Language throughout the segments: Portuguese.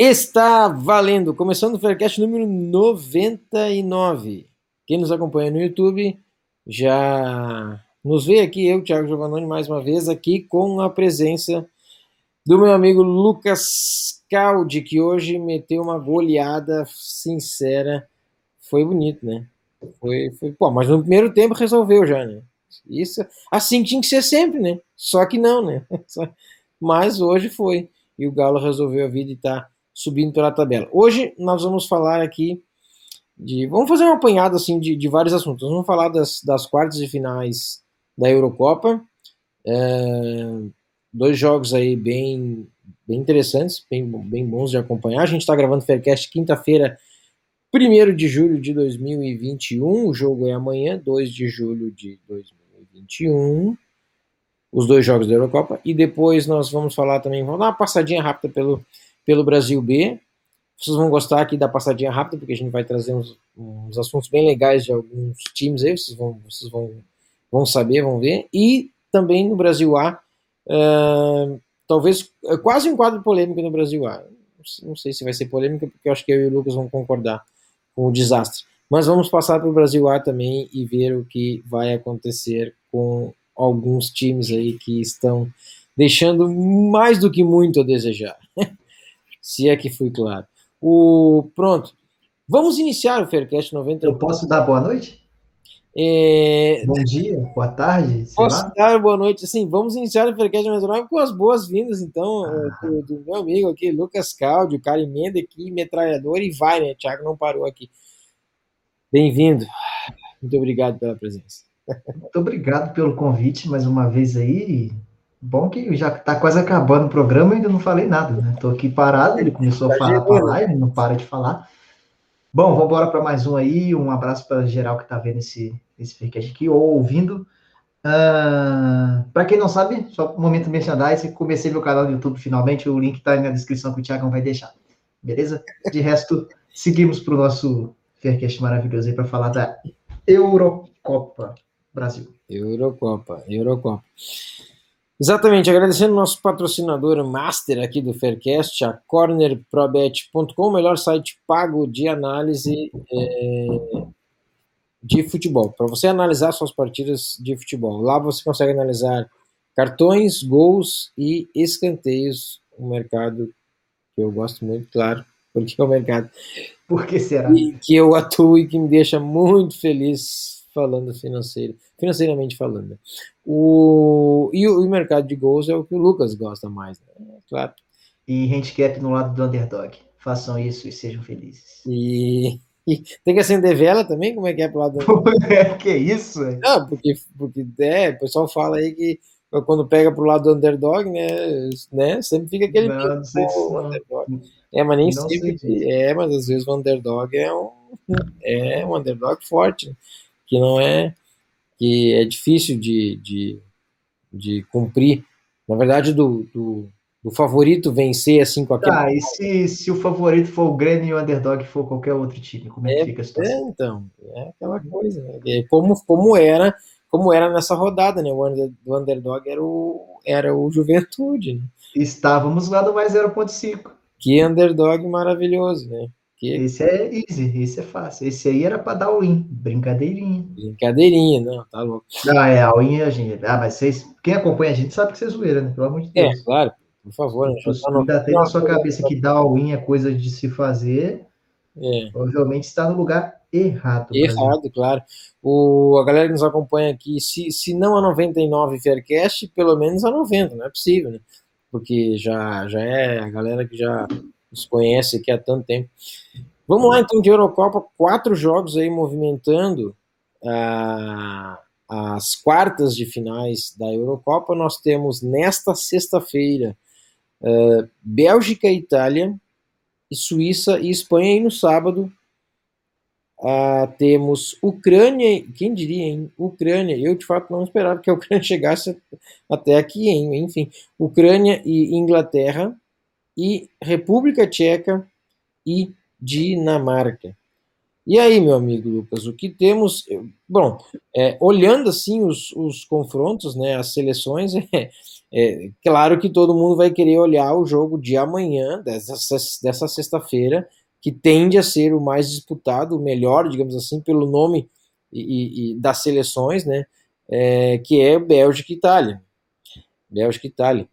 Está valendo, começando o Faircast número 99. Quem nos acompanha no YouTube já nos vê aqui, eu, Thiago Giovannoni, mais uma vez, aqui com a presença do meu amigo Lucas Caldi, que hoje meteu uma goleada sincera. Foi bonito, né? Foi, foi, pô, mas no primeiro tempo resolveu já, né? Isso, assim tinha que ser sempre, né? Só que não, né? Mas hoje foi. E o Galo resolveu a vida e tá subindo pela tabela. Hoje nós vamos falar aqui de. Vamos fazer um apanhado assim, de, de vários assuntos. Vamos falar das, das quartas e finais da Eurocopa. É, dois jogos aí bem, bem interessantes, bem, bem bons de acompanhar. A gente está gravando o Faircast quinta-feira, 1 de julho de 2021. O jogo é amanhã, 2 de julho de 2021. Os dois jogos da Eurocopa. E depois nós vamos falar também, vamos dar uma passadinha rápida pelo pelo Brasil B. Vocês vão gostar aqui da passadinha rápida, porque a gente vai trazer uns, uns assuntos bem legais de alguns times aí, vocês vão, vocês vão, vão saber, vão ver. E também no Brasil A, talvez é quase um quadro polêmico no Brasil A. Não sei se vai ser polêmica, porque eu acho que eu e o Lucas vão concordar com o desastre. Mas vamos passar para o Brasil A também e ver o que vai acontecer com alguns times aí que estão deixando mais do que muito a desejar. se é que fui claro. O, pronto. Vamos iniciar o Faircast 90. Eu posso dar boa noite? É... Bom dia, boa tarde. Posso lá? dar boa noite? Sim, vamos iniciar o Faircast 99 com as boas-vindas, então, ah. do, do, meu amigo aqui, Lucas Caldi, cara emenda aqui, metralhador, e vai, né? Thiago não parou aqui. Bem-vindo. Muito obrigado pela presença. Muito obrigado pelo convite mais uma vez aí. Bom que já está quase acabando o programa ainda não falei nada, né? Tô aqui parado, ele começou a falar para lá, ele não para de falar. Bom, vamos embora para mais um aí. Um abraço para geral que está vendo esse, esse podcast aqui ou ouvindo. Uh, ah, para quem não sabe, só um momento merchandise, comecei meu canal no YouTube finalmente, o link está na descrição que o Thiago vai deixar. Beleza? De resto, seguimos para o nosso Faircast maravilhoso aí para falar da Eurocopa Brasil. Eurocopa, Eurocopa. Exatamente, agradecendo nosso patrocinador master aqui do Faircast, a cornerprobet.com, o melhor site pago de análise é, de futebol, para você analisar suas partidas de futebol. Lá você consegue analisar cartões, gols e escanteios, um mercado que eu gosto muito, claro, porque é o um mercado Por que será? que eu atuo e que me deixa muito feliz falando financeiro, financeiramente falando. O, e o, o, mercado de gols é o que o Lucas gosta mais, né? claro. E handicap no lado do underdog. Façam isso e sejam felizes. E, e tem que acender vela também? Como é que é pro lado do é, Que isso? Não, porque, porque é, o pessoal fala aí que quando pega pro lado do underdog, né, né sempre fica aquele não, não sei se underdog. É, mas nem sempre. É, mas às vezes o underdog é um, é um underdog forte. Que não é que é difícil de, de, de cumprir. Na verdade, do, do, do favorito vencer assim com aquele. Ah, e se, se o favorito for o Grêmio e o underdog for qualquer outro time, como é, que é, fica a situação? É, então, é aquela coisa, né? É como, como era como era nessa rodada, né? O under, underdog era o, era o Juventude. Né? Estávamos lá no mais 0.5. Que underdog maravilhoso, né? Que... Esse é easy, esse é fácil. Esse aí era para dar win, brincadeirinha. Brincadeirinha, não, tá louco. Ah, é, a win a gente. Ah, mas vocês, quem acompanha a gente sabe que vocês zoeira, né? Pelo amor de Deus. É, claro, por favor. Né? Se ainda tem na sua cabeça que dar win é coisa de se fazer, é. provavelmente está no lugar errado. Errado, claro. O, a galera que nos acompanha aqui, se, se não a 99 Faircast, pelo menos a 90, não é possível, né? Porque já, já é a galera que já nos conhece aqui há tanto tempo. Vamos lá então de Eurocopa, quatro jogos aí movimentando ah, as quartas de finais da Eurocopa. Nós temos nesta sexta-feira Uh, Bélgica, Itália, e Suíça e Espanha. E no sábado uh, temos Ucrânia, quem diria, hein? Ucrânia. Eu de fato não esperava que a Ucrânia chegasse até aqui, hein? Enfim, Ucrânia e Inglaterra, e República Tcheca e Dinamarca. E aí, meu amigo Lucas, o que temos? Bom, é, olhando assim os, os confrontos, né, as seleções, é, é, claro que todo mundo vai querer olhar o jogo de amanhã, dessa, dessa sexta-feira, que tende a ser o mais disputado, o melhor, digamos assim, pelo nome e, e, e das seleções, né, é, que é Bélgica e Itália. Bélgica e Itália.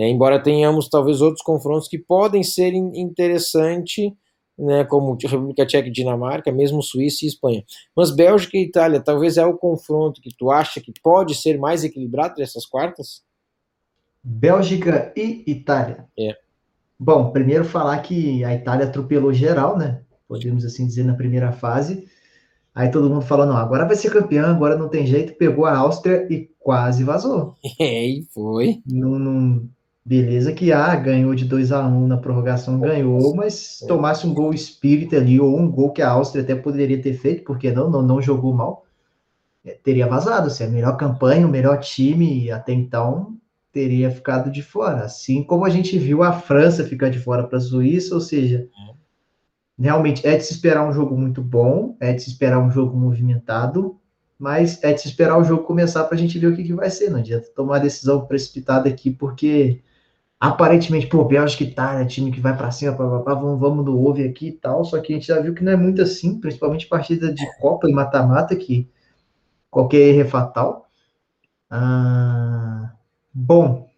É, embora tenhamos talvez outros confrontos que podem ser interessantes né, como República Tcheca e Dinamarca, mesmo Suíça e Espanha. Mas Bélgica e Itália, talvez é o confronto que tu acha que pode ser mais equilibrado dessas quartas? Bélgica e Itália. É. Bom, primeiro falar que a Itália atropelou geral, né? Podemos assim dizer na primeira fase. Aí todo mundo falou, não, agora vai ser campeão, agora não tem jeito, pegou a Áustria e quase vazou. É, e foi. Não, não, Beleza que ah, ganhou de 2 a 1 um na prorrogação, ganhou, mas tomasse um gol espírita ali, ou um gol que a Áustria até poderia ter feito, porque não, não, não jogou mal, é, teria vazado. Assim, a melhor campanha, o melhor time até então teria ficado de fora. Assim como a gente viu a França ficar de fora para a Suíça, ou seja, realmente é de se esperar um jogo muito bom, é de se esperar um jogo movimentado, mas é de se esperar o jogo começar para a gente ver o que, que vai ser. Não adianta tomar decisão precipitada aqui, porque aparentemente, pô, Bélgica e Itália, time que vai para cima, pá, vamos, vamos do over aqui e tal, só que a gente já viu que não é muito assim, principalmente partida de Copa e mata-mata, que qualquer erro é fatal. Ah, bom,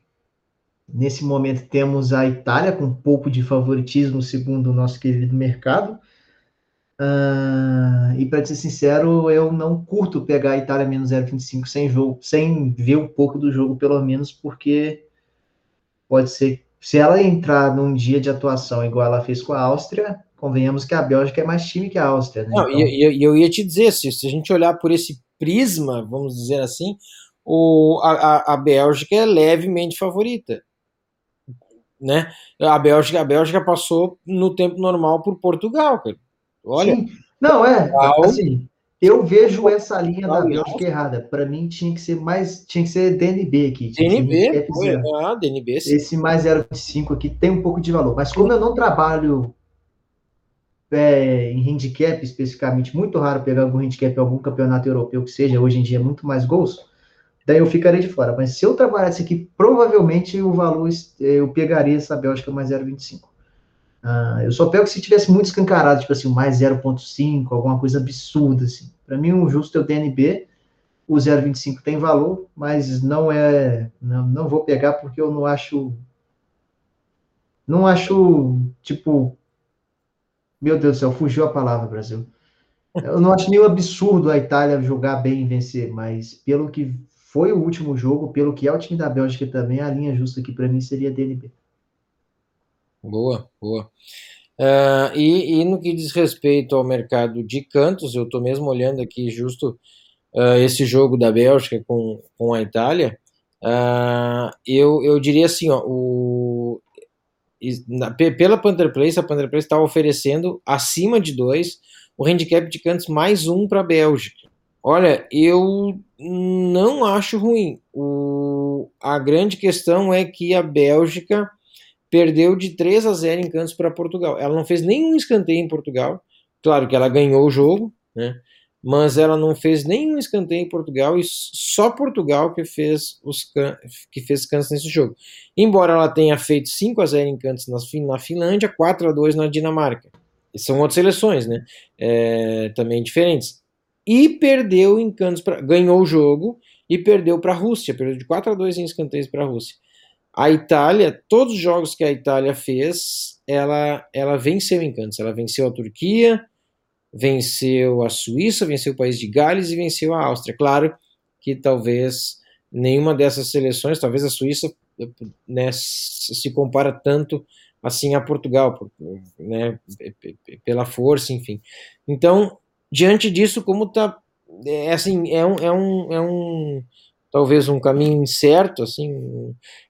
nesse momento temos a Itália com um pouco de favoritismo, segundo o nosso querido mercado. Ah, e para ser sincero, eu não curto pegar a Itália menos 0,25 sem jogo, sem ver um pouco do jogo, pelo menos, porque pode ser, se ela entrar num dia de atuação igual ela fez com a Áustria, convenhamos que a Bélgica é mais time que a Áustria. Né? Não, então... e, eu, eu ia te dizer, se, se a gente olhar por esse prisma, vamos dizer assim, o, a, a Bélgica é levemente favorita. Né? A Bélgica, a Bélgica passou no tempo normal por Portugal, cara. Olha. Sim. Não, é, assim, eu vejo essa linha da Bélgica errada. Para mim tinha que ser mais, tinha que ser DNB aqui. DNB, foi, ah, DNB. Sim. Esse mais 0,25 aqui tem um pouco de valor, mas como eu não trabalho é, em handicap especificamente, muito raro pegar algum handicap em algum campeonato europeu que seja, hoje em dia é muito mais gols, daí eu ficarei de fora. Mas se eu trabalhasse aqui, provavelmente o valor eu pegaria essa Bélgica mais 0,25. Uh, eu só pego se tivesse muito escancarado, tipo assim, mais 0.5, alguma coisa absurda, assim. Para mim, o justo é o DNB, o 0.25 tem valor, mas não é, não, não vou pegar porque eu não acho, não acho, tipo, meu Deus do céu, fugiu a palavra, Brasil. Eu não acho nenhum absurdo a Itália jogar bem e vencer, mas pelo que foi o último jogo, pelo que é o time da Bélgica também, a linha justa aqui para mim seria DNB. Boa, boa. Uh, e, e, no que diz respeito ao mercado de cantos, eu estou mesmo olhando aqui justo uh, esse jogo da Bélgica com, com a Itália. Uh, eu, eu diria assim, ó, o, na, pela Panther Place, a Panther Place está oferecendo acima de dois o handicap de cantos mais um para a Bélgica. Olha, eu não acho ruim. O, a grande questão é que a Bélgica perdeu de 3 a 0 em Cantos para Portugal. Ela não fez nenhum escanteio em Portugal. Claro que ela ganhou o jogo, né? Mas ela não fez nenhum escanteio em Portugal e só Portugal que fez os que fez Cantos nesse jogo. Embora ela tenha feito 5 a 0 em Cantos na, na Finlândia, 4 a 2 na Dinamarca. E são outras seleções, né? É, também diferentes. E perdeu em Cantos, pra, ganhou o jogo e perdeu para a Rússia, perdeu de 4 a 2 em escanteios para a Rússia. A Itália, todos os jogos que a Itália fez, ela, ela venceu em Cantos. Ela venceu a Turquia, venceu a Suíça, venceu o país de Gales e venceu a Áustria. Claro que talvez nenhuma dessas seleções, talvez a Suíça né, se compara tanto assim a Portugal, né, pela força, enfim. Então, diante disso, como tá, é assim, é um, é um, é um talvez um caminho incerto, assim.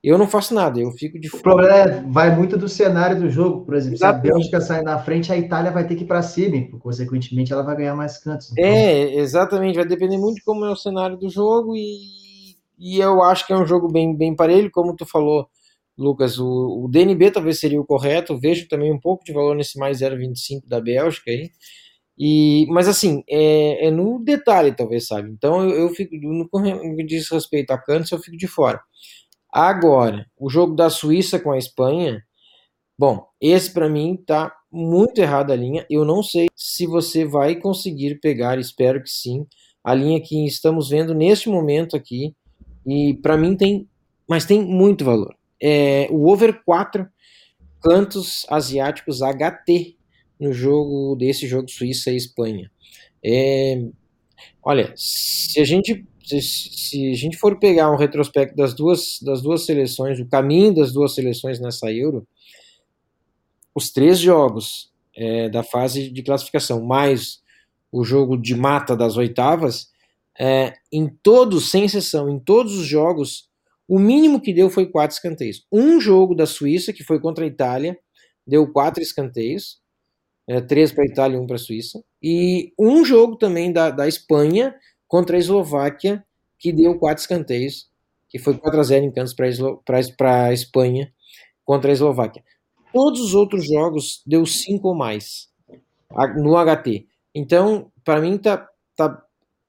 Eu não faço nada, eu fico de O problema é, vai muito do cenário do jogo, por exemplo, se a. Bélgica sair na frente, a Itália vai ter que ir para cima, e, consequentemente ela vai ganhar mais cantos. Então, É, exatamente, vai depender muito de como é o cenário do jogo e, e eu acho que é um jogo bem, bem parelho, como tu falou, Lucas, o, o DNB talvez seria o correto, vejo também um pouco de valor nesse mais 0,25 da Bélgica aí, e, mas assim, é, é no detalhe talvez, sabe, então eu, eu fico, no que diz respeito a cantos, eu fico de fora. Agora, o jogo da Suíça com a Espanha, bom, esse para mim tá muito errada a linha. Eu não sei se você vai conseguir pegar, espero que sim, a linha que estamos vendo neste momento aqui. E para mim tem, mas tem muito valor. É, o over 4 cantos asiáticos HT no jogo desse jogo Suíça e Espanha. É, olha, se a gente se, se, a gente for pegar um retrospecto das duas das duas seleções, o caminho das duas seleções nessa Euro, os três jogos é, da fase de classificação, mais o jogo de mata das oitavas, é, em todos, sem exceção, em todos os jogos, o mínimo que deu foi quatro escanteios. Um jogo da Suíça, que foi contra a Itália, deu quatro escanteios, é, três para a Itália e um para a Suíça. E um jogo também da, da Espanha contra a Eslováquia, que deu quatro escanteios, que foi 4 a 0 em cantos para a Espanha contra a Eslováquia. Todos os outros jogos deu 5 ou mais no HT. Então, para mim, tá, tá,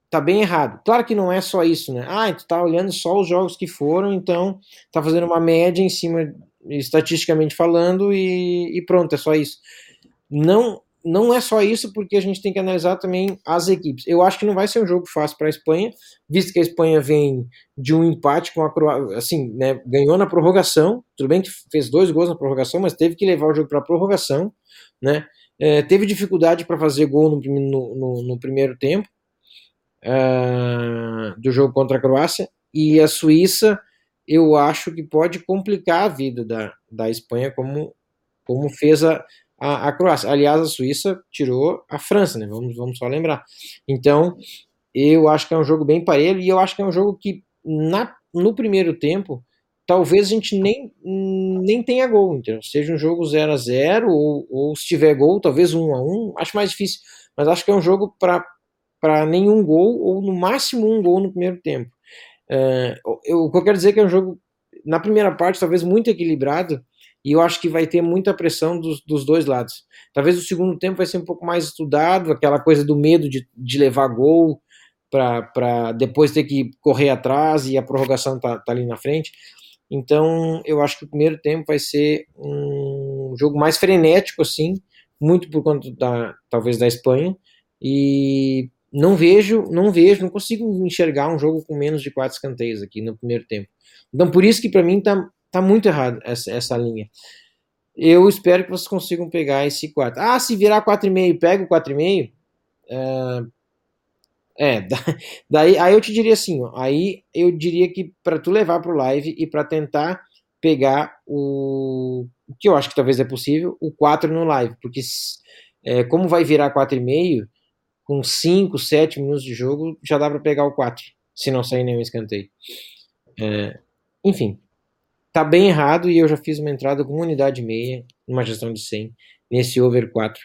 tá bem errado. Claro que não é só isso, né? Ah, tu tá olhando só os jogos que foram, então tá fazendo uma média em cima, estatisticamente falando, e, e pronto, é só isso. Não, não é só isso, porque a gente tem que analisar também as equipes. Eu acho que não vai ser um jogo fácil para a Espanha, visto que a Espanha vem de um empate com a Croácia, assim, né, ganhou na prorrogação, tudo bem que fez dois gols na prorrogação, mas teve que levar o jogo para a prorrogação, né, é, teve dificuldade para fazer gol no, no, no, primeiro tempo uh, do jogo contra a Croácia, e a Suíça, eu acho que pode complicar a vida da, da Espanha, como, como fez a, a, a, Croácia. Aliás, a Suíça tirou a França, né? Vamos, vamos só lembrar. Então, eu acho que é um jogo bem parelho e eu acho que é um jogo que na, no primeiro tempo talvez a gente nem, nem tenha gol, entendeu? Seja um jogo 0 a 0 ou, ou se tiver gol, talvez 1 a 1 acho mais difícil, mas acho que é um jogo para nenhum gol ou no máximo um gol no primeiro tempo. Uh, eu, o que eu quero dizer é que é um jogo, na primeira parte, talvez muito equilibrado, e eu acho que vai ter muita pressão dos, dos dois lados. Talvez o segundo tempo vai ser um pouco mais estudado, aquela coisa do medo de, de levar gol para depois ter que correr atrás e a prorrogação tá, tá ali na frente. Então, eu acho que o primeiro tempo vai ser um jogo mais frenético, assim, muito por conta da talvez da Espanha. E não vejo, não vejo, não consigo enxergar um jogo com menos de quatro escanteios aqui no primeiro tempo. Então, por isso que para mim tá, tá muito errado essa, essa linha. Eu espero que vocês consigam pegar esse 4. Ah, se virar 4,5, pega o 4,5. Uh, é, daí aí eu te diria assim, ó, aí eu diria que para tu levar para o live e para tentar pegar o que eu acho que talvez é possível, o 4 no live, porque é, como vai virar 4,5, com 5, 7 minutos de jogo, já dá para pegar o 4, se não sair nenhum escanteio. É, enfim, tá bem errado e eu já fiz uma entrada com uma unidade e meia, numa gestão de 100, nesse over 4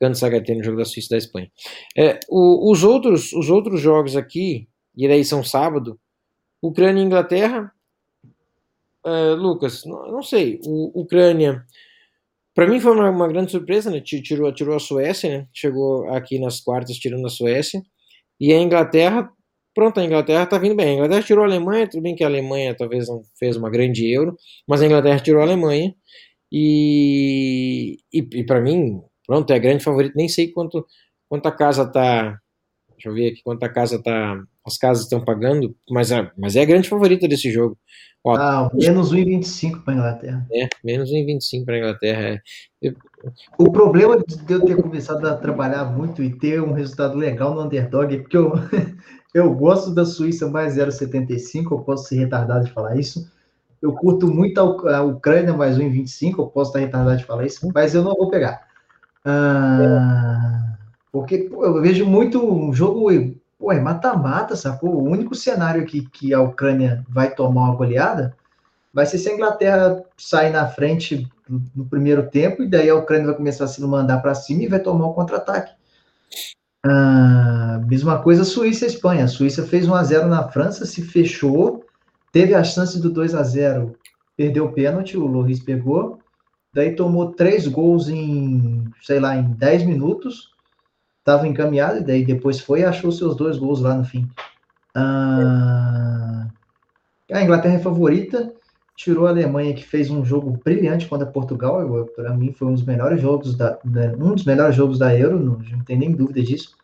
Cantos HT no jogo da Suíça e da Espanha. É, o, os, outros, os outros jogos aqui, e daí são sábado, Ucrânia e Inglaterra. É, Lucas, não, não, sei. O, Ucrânia, para mim foi uma, uma, grande surpresa, né? Tirou, tirou a Suécia, né? Chegou aqui nas quartas tirando a Suécia. E a Inglaterra, pronto, a Inglaterra tá vindo bem. A Inglaterra tirou a Alemanha, tudo bem que a Alemanha talvez não fez uma grande euro, mas a Inglaterra tirou a Alemanha. E, e, e para mim, Pronto, é grande favorito. Nem sei quanto, quanto a casa tá. Deixa eu ver aqui quanto a casa tá. As casas estão pagando, mas é, mas é a grande favorita desse jogo. Ó, ah, menos 1,25 para a Inglaterra. É, menos 1,25 para a Inglaterra. É. Eu... O problema de eu ter começado a trabalhar muito e ter um resultado legal no underdog é porque eu, eu gosto da Suíça mais 0,75, eu posso ser retardado de falar isso. Eu curto muito a Ucrânia mais 1,25, eu posso estar retardado de falar isso, mas eu não vou pegar. Ah, porque pô, eu vejo muito um jogo pô, é mata-mata, sacou? O único cenário que, que a Ucrânia vai tomar uma goleada vai ser se a Inglaterra sair na frente no, primeiro tempo, e daí a Ucrânia vai começar a se mandar para cima e vai tomar o contra-ataque. Ah, mesma coisa Suíça e Espanha. A Suíça fez 1 a 0 na França, se fechou, teve a chance do 2 a 0 perdeu o pênalti, o Loris pegou, daí tomou três gols em, sei lá, em 10 minutos, estava encaminhado, e daí depois foi e achou seus dois gols lá no fim. Ah, a Inglaterra é favorita, tirou a Alemanha, que fez um jogo brilhante contra Portugal, para mim foi um dos melhores jogos da, um dos melhores jogos da Euro, não, não tem nem dúvida disso,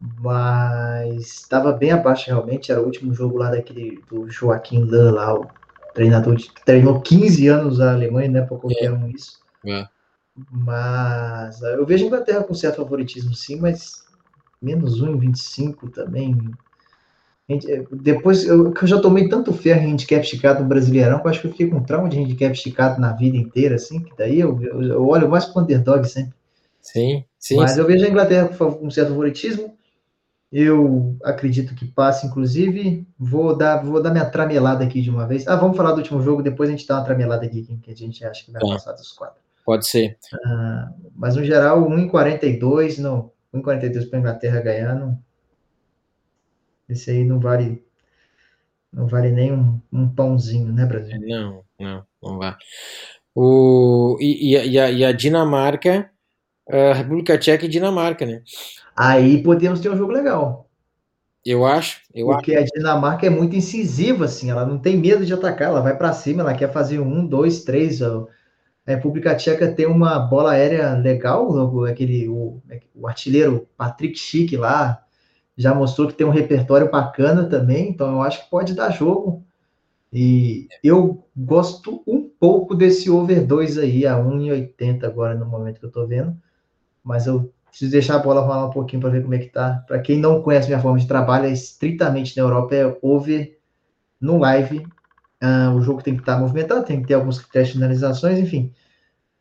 mas estava bem abaixo realmente, era o último jogo lá daquele do Joaquim Lã lá, o treinador que treinou 15 anos a Alemanha, né, para qualquer é. um isso. É. Mas eu vejo a Inglaterra com certo favoritismo, sim, mas menos 1,25 também. Depois, eu, eu já tomei tanto ferro em handicap esticado no Brasileirão, que eu acho que eu fiquei com trauma de handicap esticado na vida inteira, assim, que daí eu, eu, eu olho mais para o underdog sempre. Sim, sim. Mas sim. eu vejo a Inglaterra com um certo favoritismo. Eu acredito que passe, inclusive. Vou dar, vou dar minha tramelada aqui de uma vez. Ah, vamos falar do último jogo, depois a gente dá uma tramelada aqui, que a gente acha que vai tá. passar dos quatro. Pode ser. Ah, mas no geral, 1,42, não. 1,42 para a Inglaterra ganhar, não. Esse aí não vale. Não vale nem um, um pãozinho, né, Brasil? Não, não, não vale. O, e, e, a, e a Dinamarca, a República Tcheca e Dinamarca, né? Aí podemos ter um jogo legal. Eu acho. Eu Porque acho. a Dinamarca é muito incisiva, assim, ela não tem medo de atacar, ela vai para cima, ela quer fazer um, dois, três. A República Tcheca tem uma bola aérea legal, aquele, o, o artilheiro Patrick Schick lá já mostrou que tem um repertório bacana também, então eu acho que pode dar jogo. E eu gosto um pouco desse over 2 aí, a 1,80 agora no momento que eu tô vendo, mas eu preciso deixar a bola rolar um pouquinho para ver como é que tá. Para quem não conhece minha forma de trabalho, é estritamente na Europa, é over no live. Uh, o jogo tem que estar tá movimentado, tem que ter alguns critérios de finalizações, enfim.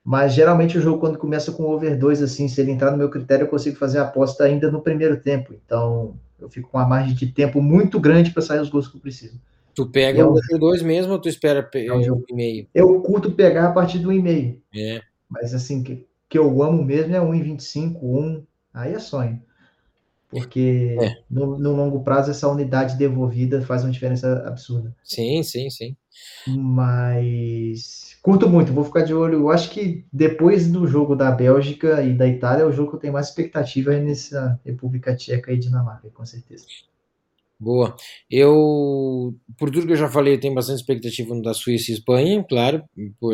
Mas geralmente o jogo, quando começa com over 2, assim, se ele entrar no meu critério, eu consigo fazer a aposta ainda no primeiro tempo. Então, eu fico com uma margem de tempo muito grande para sair os gols que eu preciso. Tu pega o over 2 mesmo ou tu espera é um jogo e meio? Eu curto pegar a partir do e-mail. É. Mas assim, que, que eu amo mesmo é 1,25, 1. Aí é sonho. Porque é. no, no, longo prazo essa unidade devolvida faz uma diferença absurda. Sim, sim, sim. Mas curto muito, vou ficar de olho. Eu acho que depois do jogo da Bélgica e da Itália, é o jogo que eu tenho mais expectativa é nessa República Tcheca e Dinamarca, com certeza. Boa. Eu, por tudo que eu já falei, eu tenho bastante expectativa da Suíça e Espanha, claro,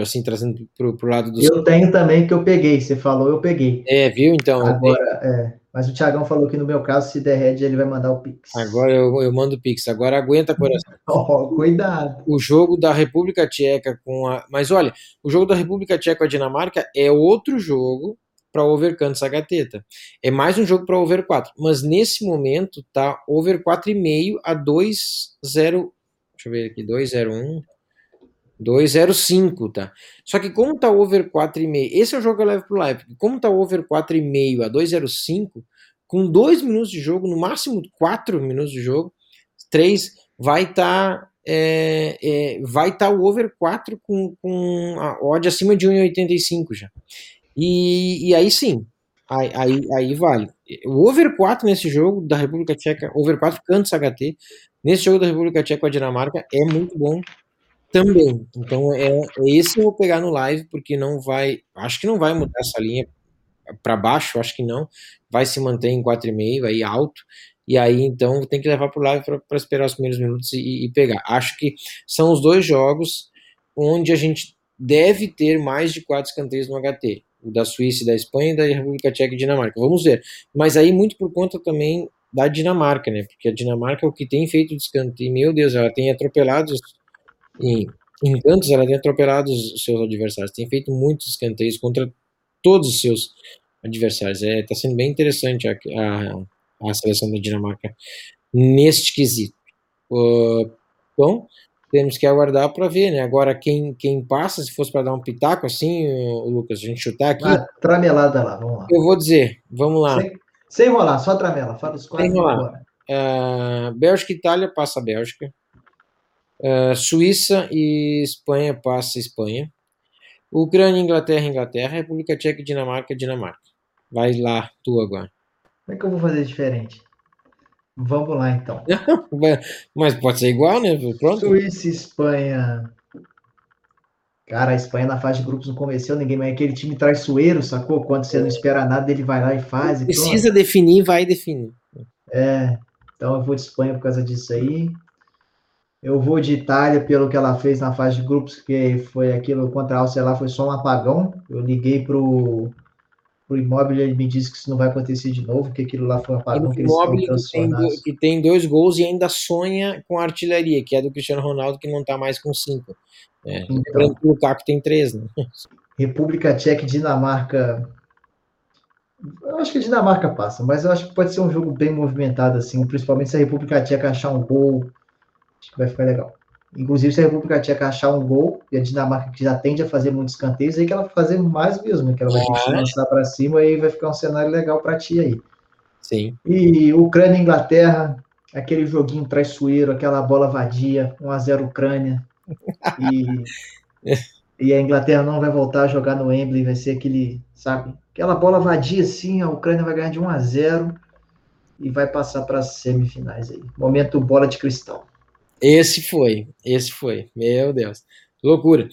assim, trazendo para o lado do. Eu tenho também que eu peguei, você falou, eu peguei. É, viu? Então. Agora, é. Mas o Thiagão falou que no meu caso, se der red, ele vai mandar o Pix. Agora eu, eu mando o Pix. Agora aguenta, coração. Oh, cuidado. O jogo da República Tcheca com a. Mas olha, o jogo da República Tcheca com a Dinamarca é outro jogo para over canto sagateta. É mais um jogo para over 4. Mas nesse momento tá over 4,5 a 2,0. Deixa eu ver aqui, 2,01. 2,05, tá? Só que como tá over 4,5, esse é o jogo que eu levo pro live, como tá over 4,5 a 2,05, com 2 minutos de jogo, no máximo 4 minutos de jogo, 3, vai tá, é, é, vai tá o over 4 com, com a odd acima de 1,85 já. E, e aí sim, aí, aí, aí vale. O over 4 nesse jogo da República Tcheca, over 4 cantos HT, nesse jogo da República Tcheca com a Dinamarca, é muito bom também. Então é, é esse eu vou pegar no live, porque não vai. Acho que não vai mudar essa linha para baixo, acho que não. Vai se manter em 4,5, aí alto. E aí, então, tem que levar para o live para esperar os primeiros minutos e, e, pegar. Acho que são os dois jogos onde a gente deve ter mais de quatro escanteios no HT. Da Suíça da Espanha e da República Tcheca e Dinamarca. Vamos ver. Mas aí, muito por conta também da Dinamarca, né? Porque a Dinamarca é o que tem feito de escanteio. Meu Deus, ela tem atropelado em, em tantos, ela tem atropelado os seus adversários, tem feito muitos escanteios contra todos os seus adversários. Está é, tá sendo bem interessante a, a, a, seleção da Dinamarca neste quesito. Uh, bom, temos que aguardar para ver, né? Agora, quem, quem passa, se fosse para dar um pitaco assim, o Lucas, a gente chutar aqui. Ah, tramelada lá, vamos lá. Eu vou dizer, vamos lá. Sem, sem enrolar, só tramela, fala os quatro. Sem enrolar. Uh, Bélgica e Itália passa a Bélgica. Uh, Suíça e Espanha passa Espanha. Ucrânia, Inglaterra, Inglaterra. República Tcheca e Dinamarca, Dinamarca. Vai lá, tu agora. Como é que eu vou fazer diferente? Vamos lá então. Mas pode ser igual, né? Pronto. Suíça e Espanha. Cara, a Espanha na fase de grupos não convenceu ninguém, mas é aquele time traiçoeiro, sacou? Quando você não espera nada, ele vai lá e faz. E Precisa pronto. definir, vai definir. É, então eu vou de Espanha por causa disso aí. Eu vou de Itália pelo que ela fez na fase de grupos, que foi aquilo contra a Áustria lá, foi só um apagão. Eu liguei pro, pro imóvel ele me disse que isso não vai acontecer de novo, que aquilo lá foi um apagão que eles que tem, que tem dois gols e ainda sonha com a artilharia, que é do Cristiano Ronaldo, que não tá mais com cinco. É, então, o Lukaku tem três, né? República Tcheca e Dinamarca eu acho que a Dinamarca passa, mas eu acho que pode ser um jogo bem movimentado, assim, principalmente se a República Tcheca achar um gol. Acho que vai ficar legal. Inclusive, se a República Tcheca achar um gol, e a Dinamarca que já tende a fazer muitos escanteios, aí que ela vai fazer mais mesmo, que ela vai ter que é. lançar para cima e vai ficar um cenário legal para ti aí. Sim. E Ucrânia e Inglaterra, aquele joguinho traiçoeiro, aquela bola vadia, 1x0 Ucrânia. E, e a Inglaterra não vai voltar a jogar no Wembley, vai ser aquele, sabe, Aquela bola vadia assim, a Ucrânia vai ganhar de 1 a 0 e vai passar para as semifinais aí. Momento bola de cristal. Esse foi, esse foi. Meu Deus. Loucura.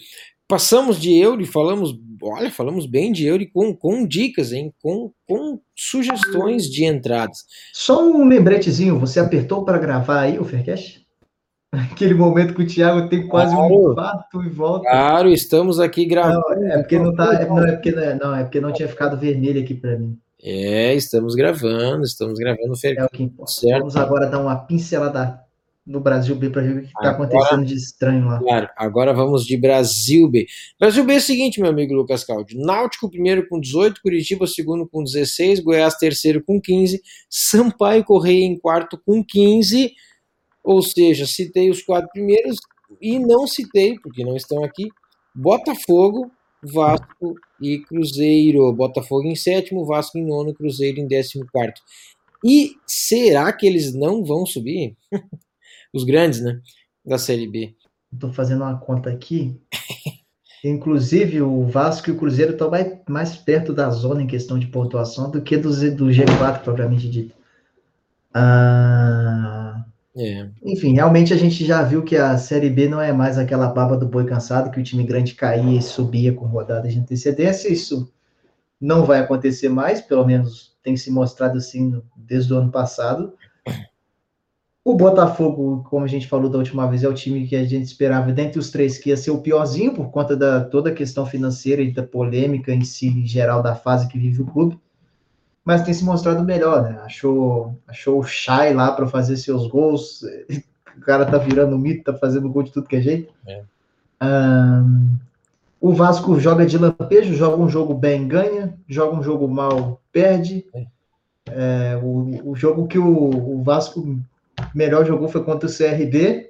Passamos de euro e falamos, olha, falamos bem de euro e com, com dicas, hein? Com, com sugestões de entradas. Só um lembretezinho, você apertou para gravar aí o Faircast? Aquele momento que o Thiago tem quase claro. um infarto e volta. Claro, estamos aqui gravando. Não, é porque não tá. Não, é porque não, é, não, é porque não tinha ficado vermelho aqui para mim. É, estamos gravando, estamos gravando o É o que importa. Certo. Vamos agora dar uma pincelada no Brasil B para ver o que está acontecendo de estranho lá. Claro, agora vamos de Brasil B. Brasil B é o seguinte, meu amigo Lucas Caldi. Náutico primeiro com 18, Curitiba segundo com 16, Goiás terceiro com 15, Sampaio Correia em quarto com 15. Ou seja, citei os quatro primeiros e não citei, porque não estão aqui, Botafogo, Vasco e Cruzeiro. Botafogo em sétimo, Vasco em nono, Cruzeiro em décimo quarto. E será que eles não vão subir? Os grandes, né? Da Série B. Estou fazendo uma conta aqui. Inclusive, o Vasco e o Cruzeiro estão mais, mais perto da zona em questão de pontuação do que do, do G4, propriamente dito. Ah, é. Enfim, realmente a gente já viu que a Série B não é mais aquela baba do boi cansado, que o time grande caía e subia com rodadas de antecedência. Isso não vai acontecer mais, pelo menos tem se mostrado assim desde o ano passado. O Botafogo, como a gente falou da última vez, é o time que a gente esperava, dentre os três, que ia ser o piorzinho por conta da toda a questão financeira e da polêmica em si, em geral, da fase que vive o clube mas tem se mostrado melhor, né? Achou, achou o Chay lá para fazer seus gols. O cara tá virando mito, tá fazendo gol de tudo que é jeito. É. Um, o Vasco joga de lampejo, joga um jogo bem, ganha, joga um jogo mal, perde. É. É, o, o, jogo que o, o, Vasco melhor jogou foi contra o CRB.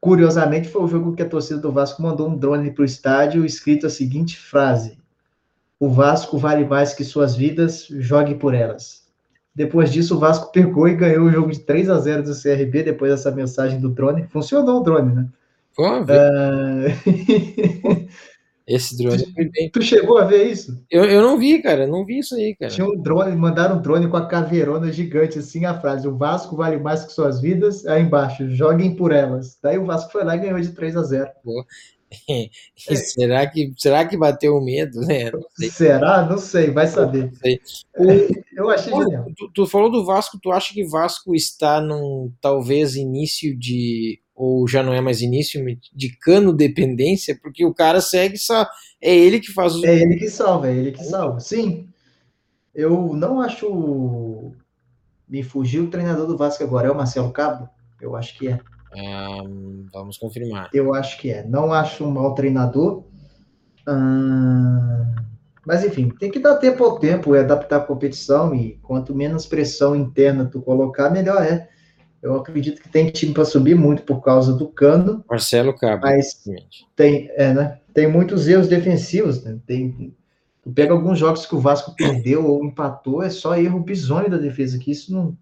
Curiosamente, foi o jogo que a torcida do Vasco mandou um drone para o estádio, escrito a seguinte frase: o Vasco vale mais que suas vidas, jogue por elas. Depois disso, o Vasco pegou e ganhou o jogo de 3 a 0 do CRB, depois dessa mensagem do drone. Funcionou o drone, né? Pô, uh... Esse drone foi bem. Tu chegou a ver isso? Eu, eu não vi, cara. Não vi isso aí, cara. Tinha um drone, mandaram um drone com a caveirona gigante, assim, a frase: O Vasco vale mais que suas vidas. Aí embaixo, joguem por elas. Daí o Vasco foi lá e ganhou de 3 a 0 Pô, é. será, que, será que bateu o medo, né? Não será? Não sei, vai saber. Sei. Eu achei Olha, tu, tu, falou do Vasco, tu acha que Vasco está num talvez início de. Ou já não é mais início de cano dependência, porque o cara segue só. É ele que faz os. É ele que salva, é ele que salva. Sim. Eu não acho. Me fugiu o treinador do Vasco agora, é o Marcelo Cabo? Eu acho que é. Um, vamos confirmar. Eu acho que é. Não acho um mau treinador. Hum, mas enfim, tem que dar tempo ao tempo e adaptar a competição. E quanto menos pressão interna tu colocar, melhor é. Eu acredito que tem time para subir muito por causa do cano. Marcelo Cabo. Mas tem, é, né? tem muitos erros defensivos. Né? Tem, tu pega alguns jogos que o Vasco perdeu ou empatou, é só erro bizonho da defesa, que isso não,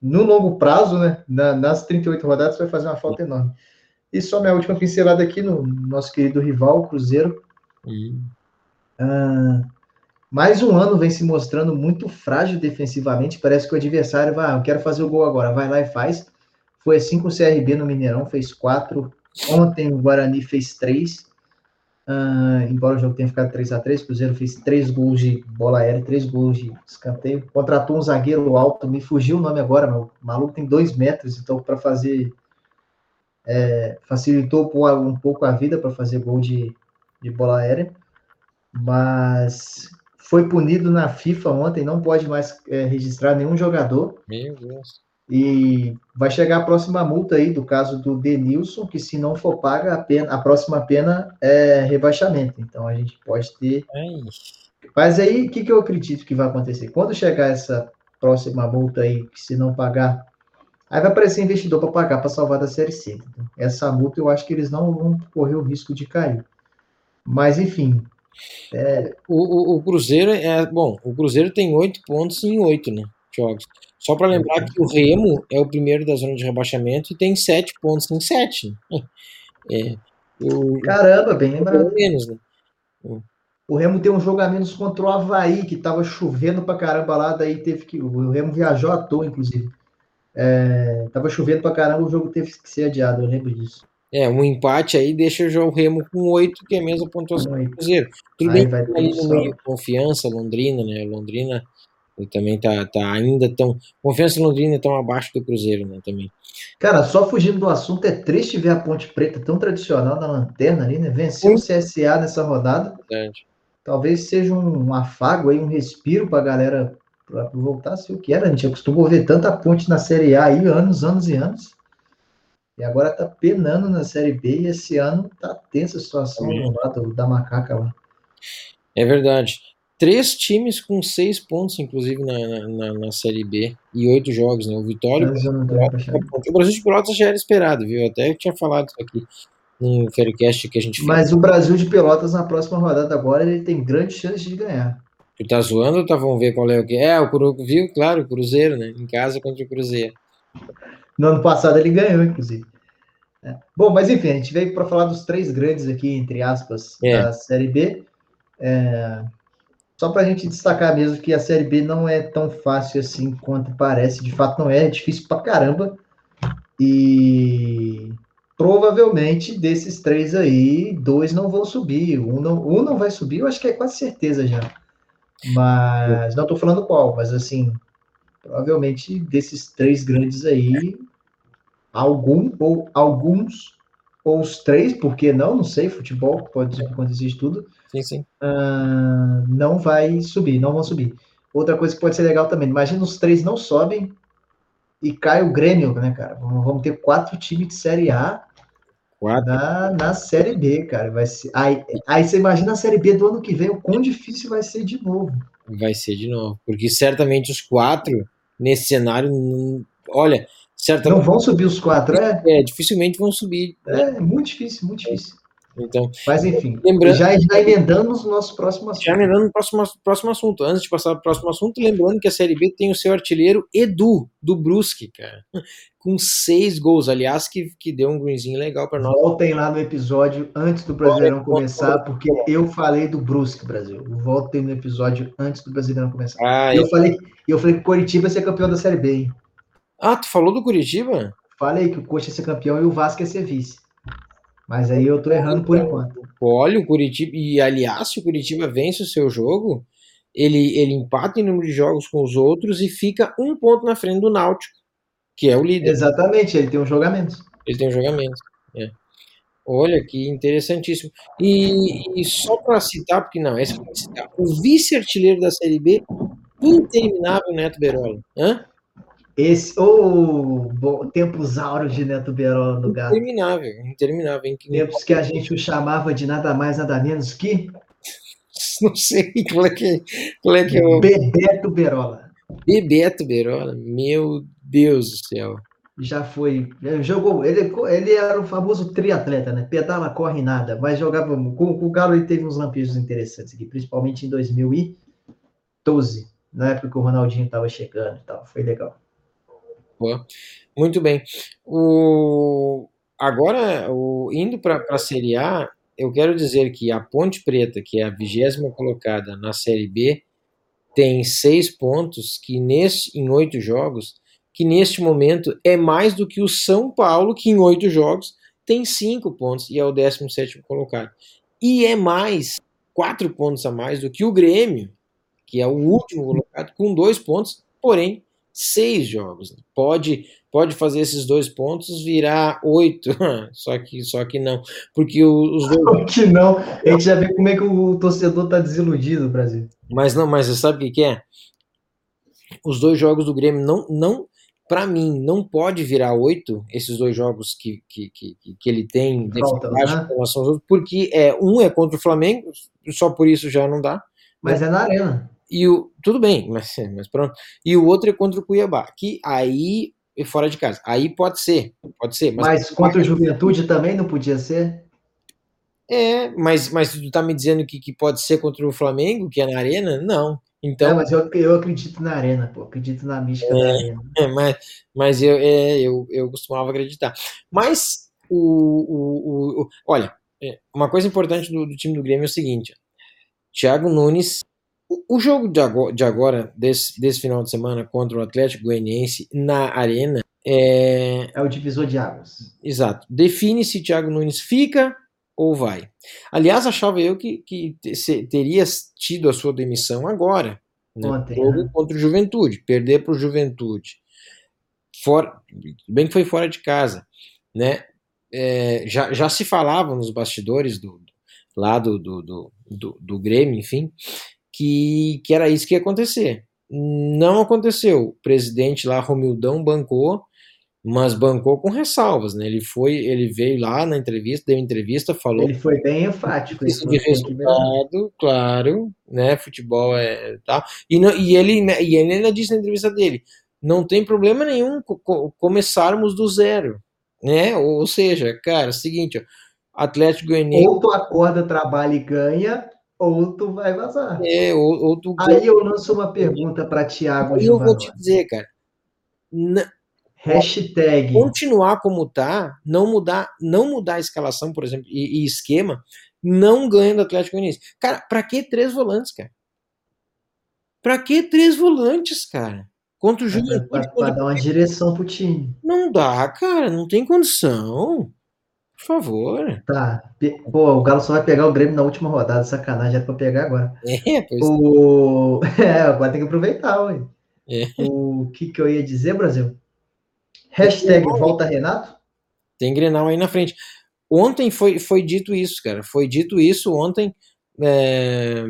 no longo prazo, né, na, nas 38 rodadas, vai fazer uma falta enorme. E só minha última pincelada aqui no nosso querido rival, o Cruzeiro. Hum. Ah, mais um ano vem se mostrando muito frágil defensivamente. Parece que o adversário vai, ah, eu quero fazer o gol agora, vai lá e faz. Foi assim com o CRB no Mineirão, fez quatro. Ontem o Guarani fez três. Ah, embora o jogo tenha ficado 3 a 3 o Cruzeiro fez três gols de bola aérea, três gols de escanteio. Contratou um zagueiro alto, me fugiu o nome agora, mas o maluco tem dois metros, então para fazer. É, facilitou um pouco a vida para fazer gol de, de bola aérea. Mas foi punido na FIFA ontem, não pode mais é, registrar nenhum jogador. Meu Deus. E vai chegar a próxima multa aí do caso do Denilson, que se não for paga, a, pena, a próxima pena é rebaixamento. Então a gente pode ter. Ai. Mas aí, o que, que eu acredito que vai acontecer? Quando chegar essa próxima multa aí, que se não pagar, aí vai aparecer investidor para pagar para salvar da Série C. Entendeu? Essa multa eu acho que eles não vão correr o risco de cair. Mas enfim. É, O, o, o Cruzeiro é. Bom, o Cruzeiro tem oito pontos em oito, né? Jogos. Só para lembrar que o Remo é o primeiro da zona de rebaixamento e tem sete pontos em sete. né? É, o, caramba, bem lembrado. menos, né? O Remo tem um jogo a menos contra o Havaí, que tava chovendo pra caramba lá, daí teve que. O Remo viajou à toa, inclusive. É, tava chovendo pra caramba, o jogo teve que ser adiado, eu lembro disso. É, um empate aí deixa já o Remo com oito, que é a mesma pontuação do. Cruzeiro. Tudo Aí bem que ali que no meio, confiança, Londrina, né? Londrina também tá, tá ainda tão. Confiança e Londrina estão abaixo do Cruzeiro, né? Também. Cara, só fugindo do assunto, é triste ver a Ponte Preta tão tradicional da lanterna ali, né? Venceu o CSA nessa rodada. Verdade. Talvez seja um, um afago aí, um respiro pra galera pra voltar a ser o que era. A gente acostumou ver tanta ponte na Série A aí, anos, anos e anos. E agora tá penando na Série B e esse ano tá tensa a situação Sim. lá do- da macaca lá. É verdade. Três times com seis pontos, inclusive, na, na, na- Série B e oito jogos, né? O Vitória. Eu. O Brasil de Pelotas já era esperado, viu? Eu até tinha falado isso aqui no Faircast que a gente fez. Mas o Brasil de Pelotas na próxima rodada agora ele tem grande chance de ganhar. Tu tá zoando ou tá? Vamos ver qual é o que. É, o Cru... viu? Claro, o Cruzeiro, né? Em casa contra o Cruzeiro. No ano passado ele ganhou, inclusive. É. Bom, mas enfim, a gente veio para falar dos três grandes aqui, entre aspas, É. da Série B. É, Só para a gente destacar mesmo que a Série B não é tão fácil assim quanto parece. De fato, não é, é difícil pra caramba. E provavelmente desses três aí, dois não vão subir. Um não, um não vai subir, eu acho que é quase certeza já. Mas não estou falando qual, mas assim, provavelmente desses três grandes aí, algum ou alguns, ou os três, porque não, não sei, futebol pode acontecer de tudo, Sim, sim. ah, não vai subir, não vão subir. Outra coisa que pode ser legal também, imagina os três não sobem e cai o Grêmio, né, cara? Vamos ter quatro times de Série A Quatro. na, na Série B, cara. Vai ser, aí, aí você imagina a Série B do ano que vem, o quão difícil vai ser de novo. Vai ser de novo. Porque certamente os quatro, nesse cenário, não- Não vão subir os quatro, é, é, dificilmente vão subir. é muito difícil, muito difícil. Então, Mas enfim, Lembrando- já, já emendamos o nosso próximo assunto. já emendando no próximo, próximo assunto. Antes de passar para o próximo assunto, lembrando que a Série B tem o seu artilheiro Edu, do Brusque, cara. Com seis gols, aliás, que, que deu um greenzinho legal para nós. Voltem lá no episódio antes do Brasileirão começar, porque eu falei do Brusque, Brasil. Voltem no episódio antes do Brasileirão começar. Ah, E eu- eu falei, eu falei que o Coritiba ia ser campeão da Série B, hein? Ah, tu falou do Curitiba? Falei que o Coxa ia ser campeão e o Vasco ia ser vice. Mas aí eu tô errando por enquanto. Olha, o Curitiba. E aliás, se o Curitiba vence o seu jogo, ele, ele empata em número de jogos com os outros e fica um ponto na frente do Náutico, que é o líder. Exatamente, ele tem um jogamento. Ele tem um jogamento. é. Olha que interessantíssimo. E, e só para citar, porque não, esse eu vou citar, o vice-artilheiro da Série B, interminável Neto Berola. Hã? Esse, ou oh, tempos áureos de Neto Berola no gato. Interminável, interminável. Que- Tempos que a gente o chamava de nada mais, nada menos que Não sei qual é que, qual é, que o Bebeto Berola. Bebeto Berola. Meu Deus do céu. Já foi, jogou, ele, ele era o famoso triatleta, né? Pedala, corre nada, mas jogava, com, com o Galo ele teve uns lampejos interessantes aqui, principalmente em 2012, na época que o Ronaldinho estava chegando e tal, foi legal. Muito bem. O... Agora, o... indo para a Série A, eu quero dizer que a Ponte Preta, que é a vigésima colocada na Série B, tem seis pontos que nesse, em oito jogos, que neste momento é mais do que o São Paulo, que em oito jogos tem cinco pontos e é o 17 colocado. E é mais, quatro pontos a mais do que o Grêmio, que é o último colocado, com dois pontos, porém seis jogos. Pode pode fazer esses dois pontos virar oito, só que só que não, porque os dois que não, a gente já vê como é que o torcedor tá desiludido, Brasil. Mas não, mas você sabe o que, que é? Os dois jogos do Grêmio não não para mim, não pode virar oito, esses dois jogos que, que, que, que ele tem Falta, né? porque é, um é contra o Flamengo, só por isso já não dá. Mas é na arena. E o, tudo bem, mas, mas pronto. E o outro é contra o Cuiabá, que aí é fora de casa. Aí pode ser, pode ser. Mas, mas contra o Juventude também não podia ser? É, mas, mas tu tá me dizendo que, que pode ser contra o Flamengo, que é na arena? Não. Então, não, mas eu, eu acredito na arena, pô. Acredito na mística é, da arena. É, mas mas eu, é, eu, eu costumava acreditar. Mas o, o, o olha, é, uma coisa importante do, do, time do Grêmio é o seguinte: Thiago Nunes. O, o jogo de agora, de agora, desse, desse final de semana, contra o Atlético Goianiense na Arena. É, é o divisor de águas. Exato. Define se Thiago Nunes fica ou vai. Aliás, achava eu que, que teria tido a sua demissão agora. Né? Ontem, né? contra o Juventude, perder para o Juventude. Fora, bem que foi fora de casa. Né? É, já, já se falava nos bastidores do, lá do, do, do, do, do Grêmio, enfim, que, que era isso que ia acontecer. Não aconteceu. O presidente lá, Romildão, bancou mas bancou com ressalvas, né? Ele foi, ele veio lá na entrevista, deu entrevista, falou. Ele foi bem enfático. Isso de resultado, claro, né? Futebol é tal. E, não, e ele e ele ainda disse na entrevista dele, não tem problema nenhum co começarmos do zero, né? Ou, ou seja, cara, é o seguinte, ó, Atlético Goianiense. Ou tu acorda, trabalha e ganha, ou tu vai vazar. É, ou, ou tu. Aí eu lanço uma pergunta para Tiago. Aí eu vou te dizer, cara. Hashtag. Continuar como tá, não mudar, não mudar a escalação, por exemplo, e, e esquema, não ganha do Atlético Goianiense. Cara, pra que três volantes, cara? Pra que três volantes, cara? Contra o Juventude. Pra, pra, dar uma direção pro time. Não dá, cara, não tem condição. Por favor. Tá. Pô, o Galo só vai pegar o Grêmio na última rodada, sacanagem, era pra pegar agora. É, pois o... É, agora tem que aproveitar, ué. É. O que que eu ia dizer, Brasil? Hashtag volta Renato? Tem Grenal aí na frente. Ontem foi, foi dito isso, cara. Foi dito isso ontem. É,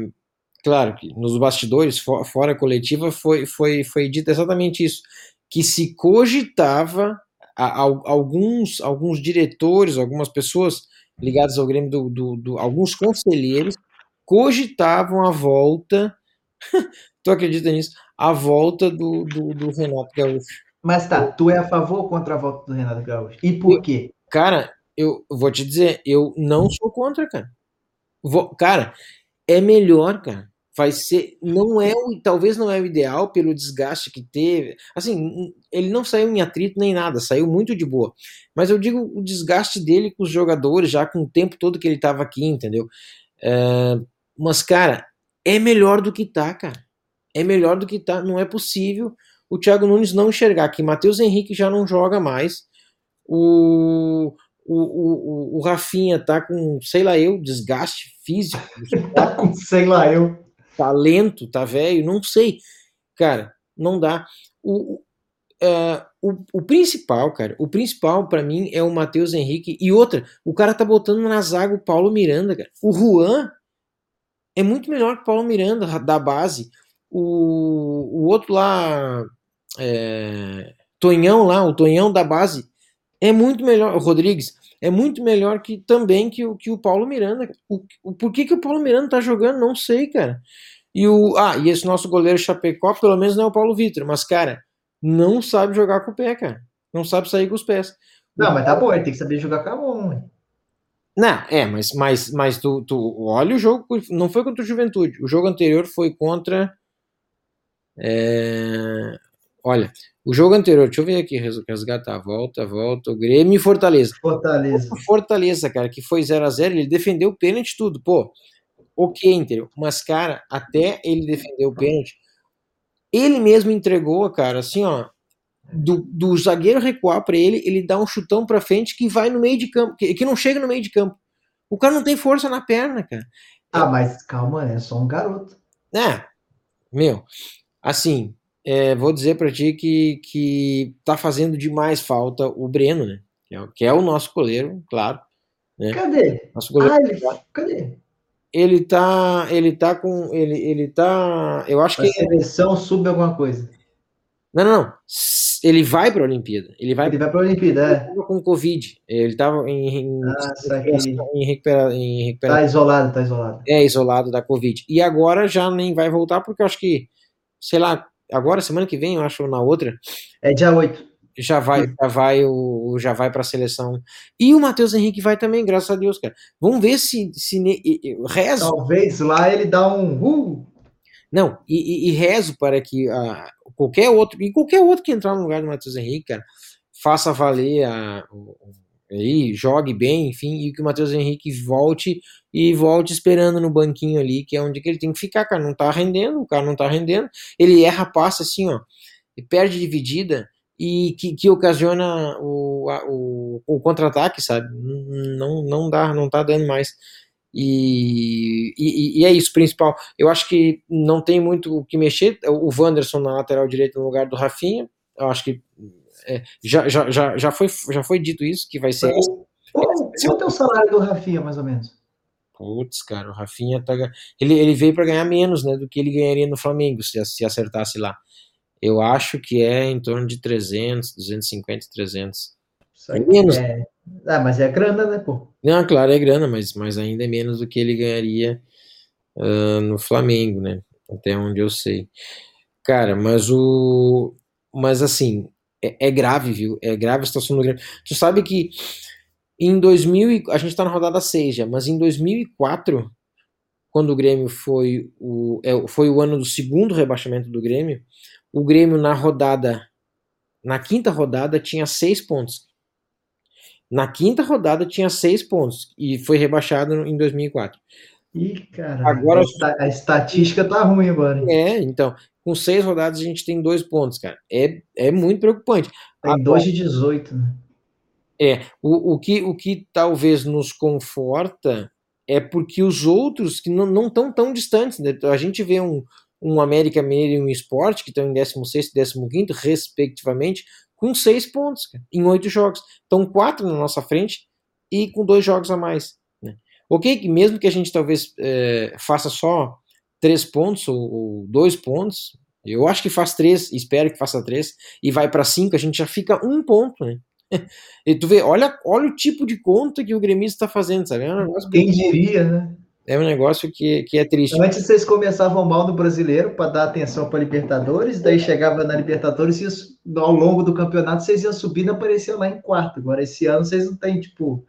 claro que nos bastidores, for, fora a coletiva, foi, foi, foi dito exatamente isso. Que se cogitava a, a, alguns, alguns diretores, algumas pessoas ligadas ao Grêmio, do, do, do alguns conselheiros, cogitavam a volta. tu acredita nisso? A volta do, do, do Renato Gaúcho. Mas tá, tu é a favor ou contra a volta do Renato Gaúcho? E por quê? Cara, eu vou te dizer, eu não sou contra, cara. Vou, cara, é melhor, cara. Vai ser, não é o, talvez não é o ideal pelo desgaste que teve. Assim, ele não saiu em atrito nem nada, saiu muito de boa. Mas eu digo o desgaste dele com os jogadores, já com o tempo todo que ele tava aqui, entendeu? É, mas, cara, é melhor do que tá, cara. É melhor do que tá. Não é possível o Thiago Nunes não enxergar que Matheus Henrique já não joga mais, o, o, o, o Rafinha tá com, sei lá eu, desgaste físico. tá com, sei lá eu. Talento, tá velho, não sei. Cara, não dá. O, uh, o, o principal, cara, o principal para mim é o Matheus Henrique. E outra, o cara tá botando na zaga o Paulo Miranda, cara. O Juan é muito melhor que o Paulo Miranda, da base. O, o outro lá, é, Tonhão lá, o Tonhão da base, é muito melhor, o Rodrigues, é muito melhor que também que o, que o Paulo Miranda. O, o, por que, que o Paulo Miranda tá jogando? Não sei, cara. E o, ah, e esse nosso goleiro Chapecó, pelo menos não é o Paulo Vitor, mas, cara, não sabe jogar com o pé, cara. Não sabe sair com os pés. Não, mas tá bom, ele tem que saber jogar com a mão? Não, é, mas, mas, mas tu, tu olha o jogo, não foi contra o Juventude, o jogo anterior foi contra. É, Olha, O jogo anterior, deixa eu ver aqui, res- resgatar, volta, volta, o Grêmio e Fortaleza. Fortaleza. Fortaleza, cara, que foi 0 a 0 ele defendeu o pênalti tudo, pô. Ok, entendeu? Mas, cara, até ele defender o pênalti, ele mesmo entregou, cara, assim, ó, do, do zagueiro recuar pra ele, ele dá um chutão pra frente que vai no meio de campo, que, que não chega no meio de campo. O cara não tem força na perna, cara. Ah, mas calma, é só um garoto. É, meu, assim, é, vou dizer pra ti que, que tá fazendo demais falta o Breno, né? Que é, o- que é o nosso goleiro, claro. Cadê? Nosso goleiro. Ah, ele. Cadê? Ele tá, ele tá com, ele, ele tá, eu acho A que, seleção sub alguma coisa. não, não, não, ele vai pra Olimpíada, ele vai Ele vai pra Olimpíada, é. tava com Covid, ele tava em, em, Ah, em, recupera, em Tá recuperação, isolado, tá isolado. é isolado da Covid, e agora já nem vai voltar porque eu acho que, sei lá, agora semana que vem, eu acho, ou na outra, É dia 8. Já vai, já vai o já vai para a seleção. E o Matheus Henrique vai também, graças a Deus, cara. Vamos ver se se rezo, Talvez lá ele dá um. Uh, não, e, e- e rezo para que ah, qualquer outro e qualquer outro que entrar no lugar do Matheus Henrique, cara, faça valer a aí, jogue bem, enfim, e que o Matheus Henrique volte e volte esperando no banquinho ali, que é onde que ele tem que ficar, cara, não tá rendendo, o cara não tá rendendo. Ele erra passe assim, ó, e perde dividida e que, que ocasiona o, o, o contra-ataque, sabe? Não, não dá, não tá dando mais. E, e, e é isso, principal. Eu acho que não tem muito o que mexer. O Wanderson na lateral direita no lugar do Rafinha. Eu acho que é, já, já, já, já, foi, já foi dito isso, que vai ser. qual, é o salário do Rafinha, mais ou menos? Putz, cara, o Rafinha tá. Ele, ele veio para ganhar menos né, do que ele ganharia no Flamengo se, se acertasse lá. Eu acho que é em torno de 300, 250, 300. Isso aí Menos. É... Ah, mas é grana, né, pô? Não, claro, é grana, mas, mas ainda é menos do que ele ganharia ah, no Flamengo, né? Até onde eu sei. Cara, mas o. Mas assim, é, é grave, viu? É grave a situação do Grêmio. Tu sabe que em 2000. e- A gente tá na rodada 6 já, mas em 2004, quando o Grêmio foi o, é, foi o ano do segundo rebaixamento do Grêmio, o Grêmio na rodada. Na quinta rodada tinha seis pontos. Na quinta rodada tinha seis pontos e foi rebaixado em 2004. Ih, cara. Agora- a, esta- a estatística tá ruim agora. hein? É, então, com seis rodadas a gente tem dois pontos, cara. É, é muito preocupante. Tem 2 de 18, né? É, o, o, que, o que talvez nos conforta é porque os outros que não estão tão distantes, né? A gente vê um, um América Mineiro e um Esporte, que estão em 16 e 15, respectivamente, com seis pontos cara, em oito jogos. Estão quatro na nossa frente e com dois jogos a mais. Né? Ok, que mesmo que a gente talvez é, faça só três pontos ou, ou dois pontos, eu acho que faz três, espero que faça três, e vai para cinco, a gente já fica um ponto, né? E tu vê, olha, olha o tipo de conta que o gremista está fazendo, sabe? É um Quem diria, né? É um negócio que, que é triste. Antes vocês começavam mal no brasileiro para dar atenção para Libertadores, daí chegava na Libertadores e ao longo do campeonato vocês iam subindo e aparecia lá em quarto. Agora esse ano vocês não têm, tipo.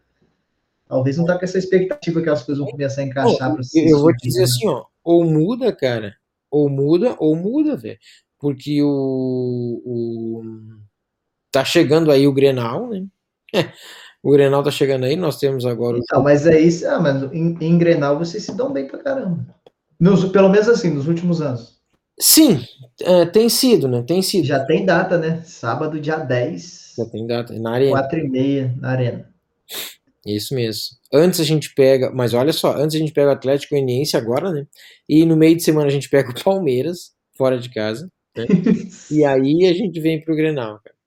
Talvez não tá com essa expectativa que as coisas vão começar a encaixar para Eu, eu vou te dizer assim, ó, ou muda, cara, ou muda, ou muda, velho. Porque o, o. Tá chegando aí o Grenal, né? O Grenal tá chegando aí, nós temos agora. Então, mas é isso. Ah, mas em, em Grenal vocês se dão bem pra caramba. Nos, pelo menos assim, nos últimos anos. Sim, é, tem sido, né? Tem sido. Já tem data, né? Sábado, dia 10, Já tem data. Na arena. 4 e meia na arena. Isso mesmo. Antes a gente pega, mas olha só, antes a gente pega o Atlético Goianiense agora, né? E no meio de semana a gente pega o Palmeiras, fora de casa. Né? E aí a gente vem pro Grenal, cara.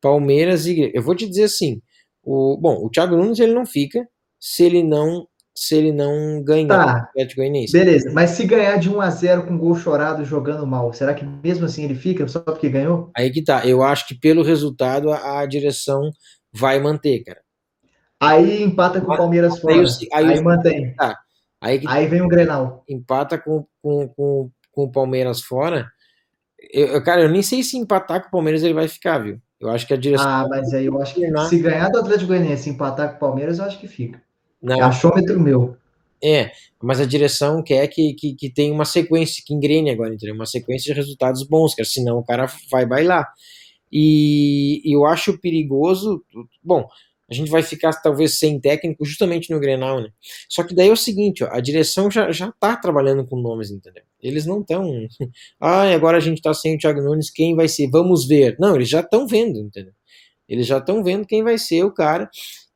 Palmeiras e eu vou te dizer assim, o bom, o Thiago Nunes ele não fica se ele não se ele não ganhar Tá. o Atlético Goianiense. Beleza, mas se ganhar de 1 a 0 com gol chorado jogando mal, será que mesmo assim ele fica só porque ganhou? Aí que tá. Eu acho que pelo resultado a, a direção vai manter, cara. Aí empata com o Palmeiras fora. Aí Aí, mantém. Aí que Aí vem o Grenal. empata com, com, com, com o Palmeiras fora. Eu- cara, eu nem sei se empatar com o Palmeiras ele vai ficar, viu? Eu acho que a direção. Ah, mas aí eu acho que Treinar. se ganhar do Atlético Goianiense e empatar com o Palmeiras, eu acho que fica. não, É achômetro meu. é, mas a direção quer que, que, que tenha uma sequência, que engrene agora, entendeu? Uma sequência de resultados bons, cara, senão o cara vai bailar. E eu acho perigoso. Bom, a gente vai ficar talvez sem técnico justamente no Grenal, né? Só que daí é o seguinte, ó, a direção já, já tá trabalhando com nomes, entendeu? Eles não estão. ah, agora a gente tá sem o Thiago Nunes, quem vai ser? Vamos ver. Não, eles já estão vendo, entendeu? Eles já estão vendo quem vai ser o cara.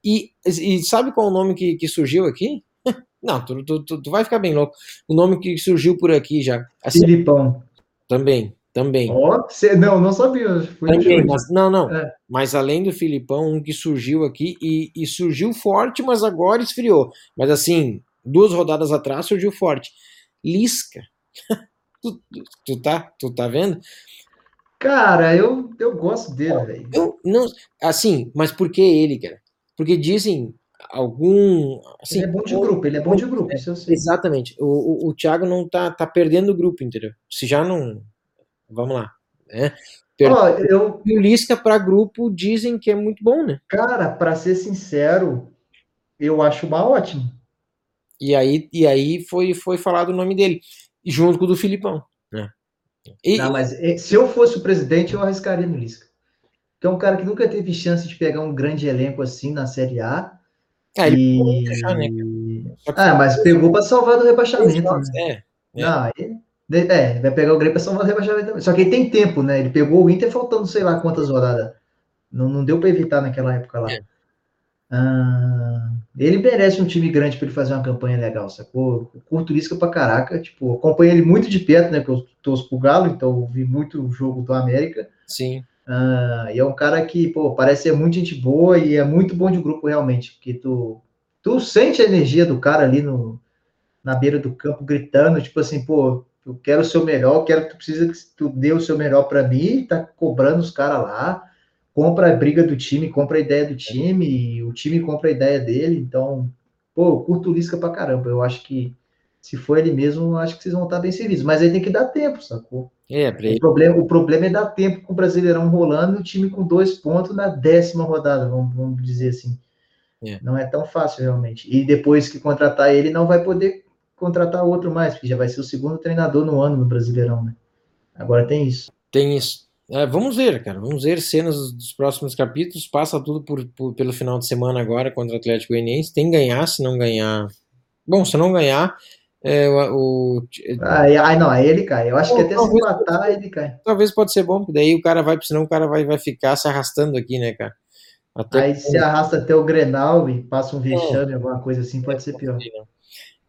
E, e sabe qual é o nome que, que surgiu aqui? Não, tu, tu, tu, tu, vai ficar bem louco. O nome que surgiu por aqui já. Assim, Filipão. Também, também. Oh, cê, não, não sabia. Também, mas, não, não. É. Mas além do Filipão, um que surgiu aqui e, e surgiu forte, mas agora esfriou. Mas assim, duas rodadas atrás surgiu forte. Lisca. tu, tu, tá, tu tá vendo? Cara, eu, eu gosto dele, velho. Não, assim, mas por que ele, cara? Porque dizem algum. Assim, ele é bom de grupo, ele é bom de grupo, isso eu sei. Exatamente. O, o, o Thiago não tá, tá perdendo o grupo, entendeu? Se já não. Vamos lá. Né? Ó, eu... E o Lisca para grupo dizem que é muito bom, né? Cara, para ser sincero, eu acho uma ótima. E aí, e aí foi, foi falado o nome dele, junto com o do Filipão. Né? E... Não, mas eh, se eu fosse o presidente, eu arriscaria no Lisca. Que é um cara que nunca teve chance de pegar um grande elenco assim na Série A. É, e... deixar, né? Ah, mas pegou para salvar do rebaixamento. Né? É, é. Não, é, vai pegar o Grêmio para salvar o rebaixamento também. Só que ele tem tempo, né? Ele pegou o Inter faltando sei lá quantas rodadas. Não, não deu para evitar naquela época lá. É. Ah, ele merece um time grande para ele fazer uma campanha legal, sacou? Eu curto Lisca pra caraca. Tipo, acompanho ele muito de perto, né? Porque eu torço pro Galo, então vi muito o jogo do América. Sim. Ah, e é um cara que, pô, parece ser muito gente boa e é muito bom de grupo realmente, porque tu, tu sente a energia do cara ali no, na beira do campo gritando, tipo assim, pô, eu quero o seu melhor, quero que tu precisa que tu dê o seu melhor para mim, tá cobrando os caras lá, compra a briga do time, compra a ideia do time, o time compra a ideia dele, então, pô, eu curto o Lisca pra caramba, eu acho que se for ele mesmo, acho que vocês vão estar bem servidos, mas aí tem que dar tempo, sacou? É, o, problema, o problema é dar tempo com o Brasileirão rolando e o time com dois pontos na décima rodada, vamos, vamos dizer assim. É. Não é tão fácil, realmente. E depois que contratar ele, não vai poder contratar outro mais, porque já vai ser o segundo treinador no ano no Brasileirão, né? Agora tem isso. Tem isso. É, vamos ver, cara. Vamos ver cenas dos próximos capítulos. Passa tudo por, por, pelo final de semana agora contra o Atlético Goianiense. Tem que ganhar, se não ganhar. Bom, se não ganhar. É, o, o... Ah, não, aí ele cai. Eu acho que até se matar, ele cai. Talvez pode ser bom, porque daí o cara vai, senão o cara vai, vai ficar se arrastando aqui, né, cara? Até aí se arrasta até o Grenal e passa um vexame, alguma coisa assim, pode ser pior.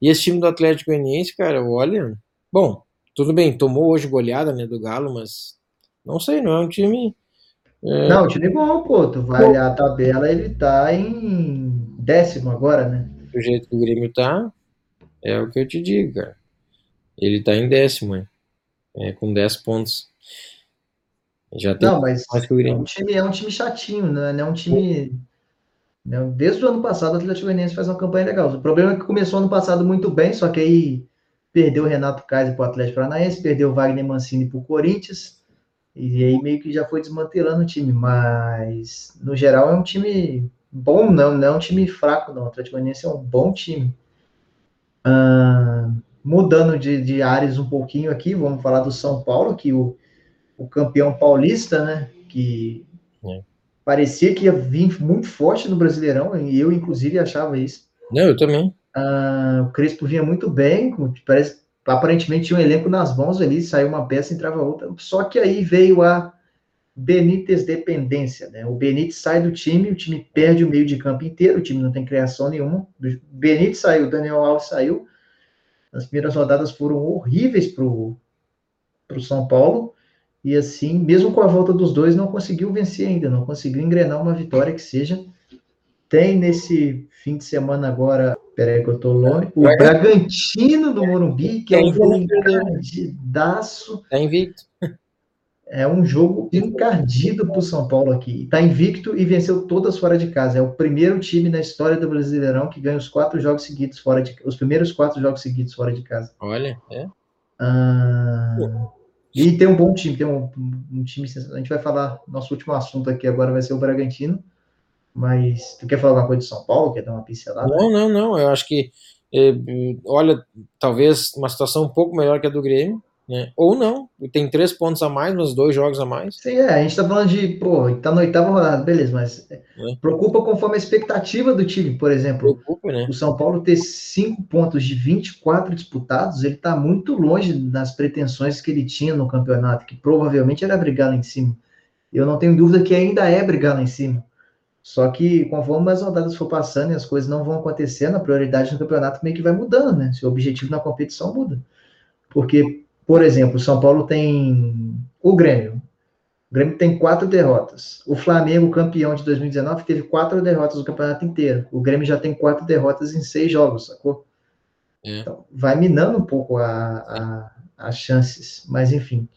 E esse time do Atlético Goianiense, cara, olha. Bom, tudo bem, tomou hoje goleada né, do Galo, mas não sei, não é um time. É... Não, o time é bom, pô. Tu vai olhar a tabela, ele tá em décimo agora, né? Do jeito que o Grêmio tá, é o que eu te digo, cara. Ele tá em décimo, é, é com 10 pontos. Já tem não, mas mais que o Grêmio. É um time, é um time chatinho, né? Não é um time? Desde o ano passado, o Atlético Goianiense faz uma campanha legal. O problema é que começou ano passado muito bem, só que aí perdeu o Renato Kaiser para o Atlético Paranaense, perdeu o Wagner Mancini para o Corinthians, e aí meio que já foi desmantelando o time. Mas, no geral, é um time bom, não, não é um time fraco, não. O Atlético Goianiense é um bom time. Mudando de, de áreas um pouquinho aqui, vamos falar do São Paulo, que o, o campeão paulista, né? Que é parecia que ia vir muito forte no Brasileirão, e eu, inclusive, achava isso. Não, eu também. Ah, o Crespo vinha muito bem, parece aparentemente tinha um elenco nas mãos ali, saiu uma peça, entrava outra. Só que aí veio a Benítez dependência, né? O Benítez sai do time, o time perde o meio de campo inteiro, o time não tem criação nenhuma. O Benítez saiu, o Daniel Alves saiu. As primeiras rodadas foram horríveis pro, pro São Paulo. E assim, mesmo com a volta dos dois, não conseguiu vencer ainda, não conseguiu engrenar uma vitória que seja. Tem nesse fim de semana agora, peraí que eu tô longe, o Bragantino do Morumbi, que é um jogo encardidaço. Tá invicto. É um jogo encardido para o São Paulo aqui. Está invicto e venceu todas fora de casa. É o primeiro time na história do Brasileirão que ganha os quatro jogos seguidos fora de os primeiros quatro jogos seguidos fora de casa. Olha, é. Ah, e tem um bom time, tem um, um, time. A gente vai falar, nosso último assunto aqui agora vai ser o Bragantino. Mas tu quer falar alguma coisa de São Paulo? Quer dar uma pincelada? Não, não, não. Eu acho que, é, olha, talvez uma situação um pouco melhor que a do Grêmio, Né? Ou não, tem três pontos a mais, mas dois jogos a mais. Sim, é, a gente tá falando de, pô, tá na oitava rodada, beleza, mas é. preocupa conforme a expectativa do time, por exemplo. Preocupa, né? O São Paulo ter cinco pontos de 24 disputados, ele tá muito longe das pretensões que ele tinha no campeonato, que provavelmente era brigar lá em cima. Eu não tenho dúvida que ainda é brigar lá em cima. Só que conforme as rodadas for passando e as coisas não vão acontecendo, a prioridade no campeonato meio que vai mudando, né? Se o objetivo na competição muda. Porque, por exemplo, o São Paulo tem o Grêmio. O Grêmio tem quatro derrotas. O Flamengo, campeão de 2019, teve quatro derrotas no campeonato inteiro. O Grêmio já tem quatro derrotas em seis jogos, sacou? É. Então, vai minando um pouco a, a, as chances. Mas, enfim.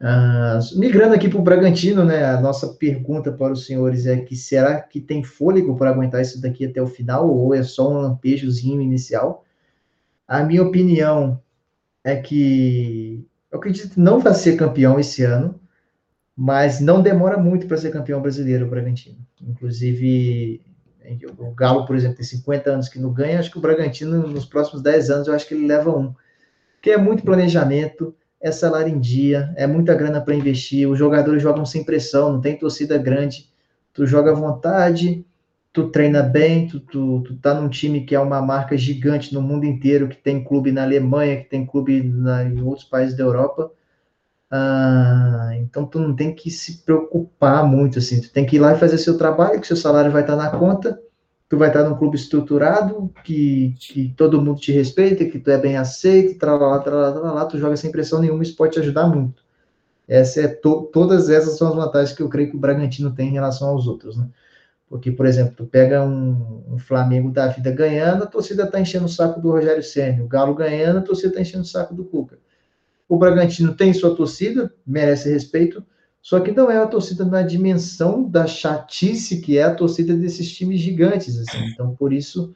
Uh, migrando aqui para o Bragantino, né? A nossa pergunta para os senhores é que será que tem fôlego para aguentar isso daqui até o final ou é só um lampejozinho inicial? A minha opinião é que eu acredito que não vai ser campeão esse ano, mas não demora muito para ser campeão brasileiro o Bragantino. Inclusive, o Galo, por exemplo, tem 50 anos que não ganha, acho que o Bragantino, nos próximos 10 anos, eu acho que ele leva um. Que é muito planejamento, é salário em dia, é muita grana para investir, os jogadores jogam sem pressão, não tem torcida grande, tu joga à vontade, tu treina bem, tu, tu, tu tá num time que é uma marca gigante no mundo inteiro, que tem clube na Alemanha, que tem clube na, em outros países da Europa, ah, então tu não tem que se preocupar muito, assim, tu tem que ir lá e fazer seu trabalho, que seu salário vai estar tá na conta, tu vai estar num clube estruturado, que, que todo mundo te respeita, que tu é bem aceito, tralá, tralá, tralá, tu joga sem pressão nenhuma, isso pode te ajudar muito. Essa é to, todas essas são as vantagens que eu creio que o Bragantino tem em relação aos outros, né? Porque, por exemplo, tu pega um, um Flamengo da vida ganhando, a torcida tá enchendo o saco do Rogério Senna, o Galo ganhando, a torcida tá enchendo o saco do Cuca. O Bragantino tem sua torcida, merece respeito, só que não é a torcida na dimensão da chatice que é a torcida desses times gigantes, assim. Então, por isso,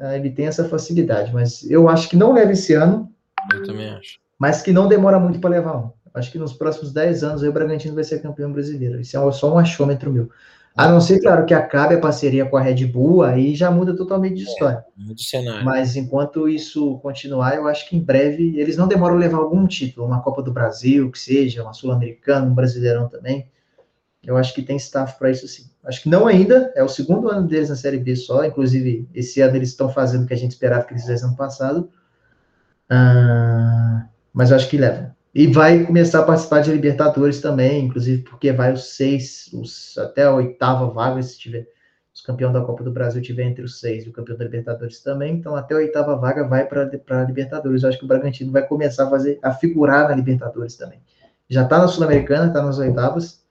uh, ele tem essa facilidade. Mas eu acho que não leva esse ano. Eu também acho. Mas que não demora muito para levar um. Acho que nos próximos 10 anos o Bragantino vai ser campeão brasileiro. Isso é só um achômetro meu. A não ser, claro, que acabe a parceria com a Red Bull, aí já muda totalmente de história. É, de cenário. Mas enquanto isso continuar, eu acho que em breve eles não demoram a levar algum título, uma Copa do Brasil, que seja, uma Sul-Americana, um Brasileirão também. Eu acho que tem staff para isso sim. Acho que não ainda, é o segundo ano deles na Série B só, inclusive esse ano eles estão fazendo o que a gente esperava que eles fizessem ano passado. Ah, mas eu acho que leva. E vai começar a participar de Libertadores também, inclusive porque vai os seis, os, até a oitava vaga, se tiver os campeões da Copa do Brasil tiver entre os seis e o campeão da Libertadores também, então até a oitava vaga vai para a Libertadores. Eu acho que o Bragantino vai começar a fazer, a figurar na Libertadores também. Já está na Sul-Americana, está nas oitavas,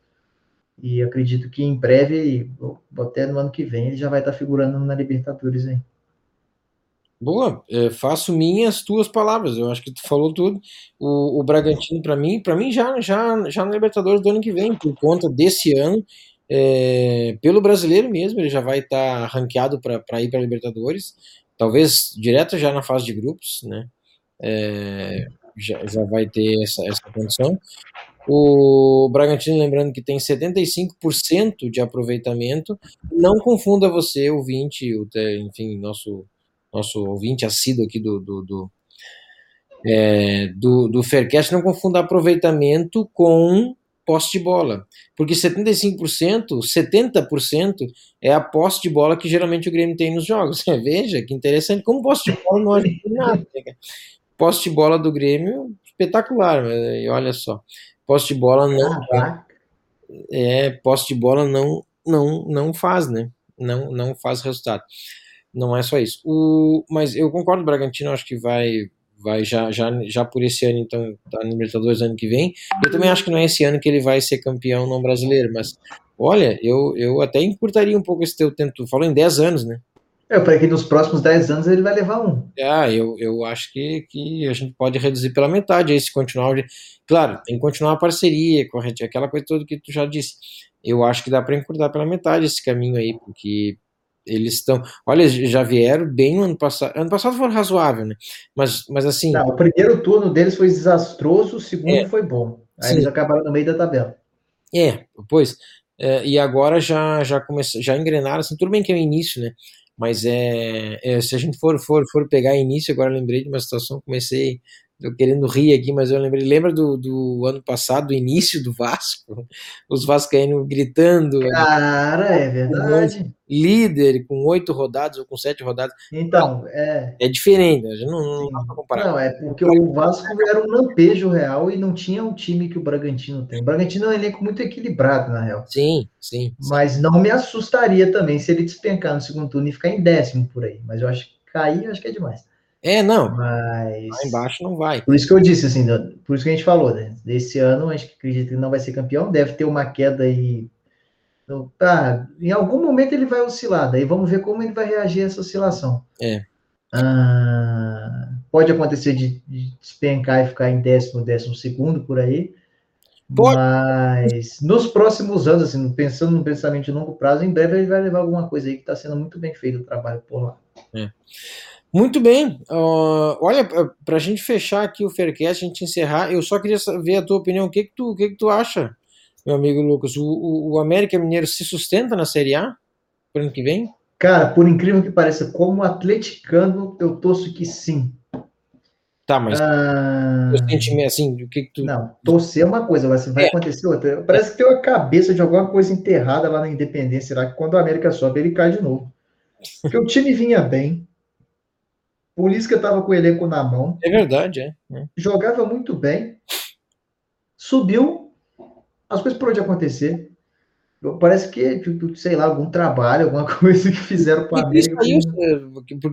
e acredito que em breve, até no ano que vem, ele já vai estar tá figurando na Libertadores aí. Boa, é, faço minhas tuas palavras. Eu acho que tu falou tudo. O, o Bragantino, para mim, para mim já, já, já na Libertadores do ano que vem, por conta desse ano, é, pelo brasileiro mesmo, ele já vai estar tá ranqueado para ir para Libertadores, talvez direto já na fase de grupos, né? É, já, já vai ter essa, essa condição. O Bragantino, lembrando que tem 75% de aproveitamento. Não confunda você, ouvinte, o, enfim, nosso nosso ouvinte assíduo aqui do, do, do, é, do, do Faircast, não confunda aproveitamento com posse de bola. Porque 75%, 70% é a posse de bola que geralmente o Grêmio tem nos jogos. Veja que interessante, como posse de bola não ajuda nada. Né? Posse de bola do Grêmio, espetacular, olha só. Posse de bola não. É, posse de bola não, não, não faz, né? Não, não faz resultado não é só isso. O, mas eu concordo, o Bragantino acho que vai vai já, já, já por esse ano, então, tá no Libertadores ano que vem. Eu também acho que não é esse ano que ele vai ser campeão não brasileiro, mas olha, eu, eu até encurtaria um pouco esse teu tempo. Tu falou em 10 anos, né? É, para que nos próximos 10 anos ele vai levar um. Ah, eu, eu acho que, que a gente pode reduzir pela metade aí se continuar. Claro, tem que continuar a parceria, correto, aquela coisa toda que tu já disse. Eu acho que dá para encurtar pela metade esse caminho aí, porque eles estão. Olha, já vieram bem no ano passado. Ano passado foi razoável, né? Mas, mas assim. Não, o primeiro turno deles foi desastroso, o segundo é, foi bom. Aí sim. eles acabaram no meio da tabela. É, pois. É, e agora já já começou, já engrenaram, assim, tudo bem que é o início, né? Mas é, é, se a gente for, for, for pegar início, agora lembrei de uma situação, comecei tô querendo rir aqui, mas eu lembrei, lembra do, do ano passado, do início do Vasco? Os vascaínos gritando, Cara, é verdade. líder com oito rodadas ou com sete rodadas. Então, é. É diferente, a gente não, não dá pra comparar. Não, é porque o Vasco era um lampejo real e não tinha o time que o Bragantino tem. O Bragantino é um elenco muito equilibrado, na real. Sim, sim. Mas não me assustaria também se ele despencar no segundo turno e ficar em décimo por aí. Mas eu acho que cair, eu acho que é demais. É, não, Mas. lá embaixo não vai. Por isso que eu disse, assim, por isso que a gente falou, né? Desse ano, a gente acredita que não vai ser campeão, deve ter uma queda aí. no- Ah, em algum momento ele vai oscilar, daí vamos ver como ele vai reagir a essa oscilação. É. Ah, pode acontecer de, de despencar e ficar em décimo, décimo segundo por aí. Pode. Mas nos próximos anos, assim, pensando num pensamento de longo prazo, em breve ele vai levar alguma coisa aí que está sendo muito bem feito o trabalho por lá. Muito bem. ah, olha, para a gente fechar aqui o Faircast, a gente encerrar, eu só queria saber a tua opinião. O que que tu, o que que tu acha, meu amigo Lucas? O, o, o América Mineiro se sustenta na Série A para ano que vem? Cara, por incrível que pareça, como atleticano, eu torço que sim. Tá, mas Ah, o sentimento, assim, o que que tu... não, torcer é uma coisa, mas vai É. acontecer outra. Parece que tem uma cabeça de alguma coisa enterrada lá na Independência, lá, que quando o América sobe, ele cai de novo. Porque o time vinha bem, por isso que eu estava com o elenco na mão, É verdade, é. é. jogava muito bem, subiu, as coisas de acontecer. Parece que, sei lá, algum trabalho, alguma coisa que fizeram com o Por que, ele América. saiu,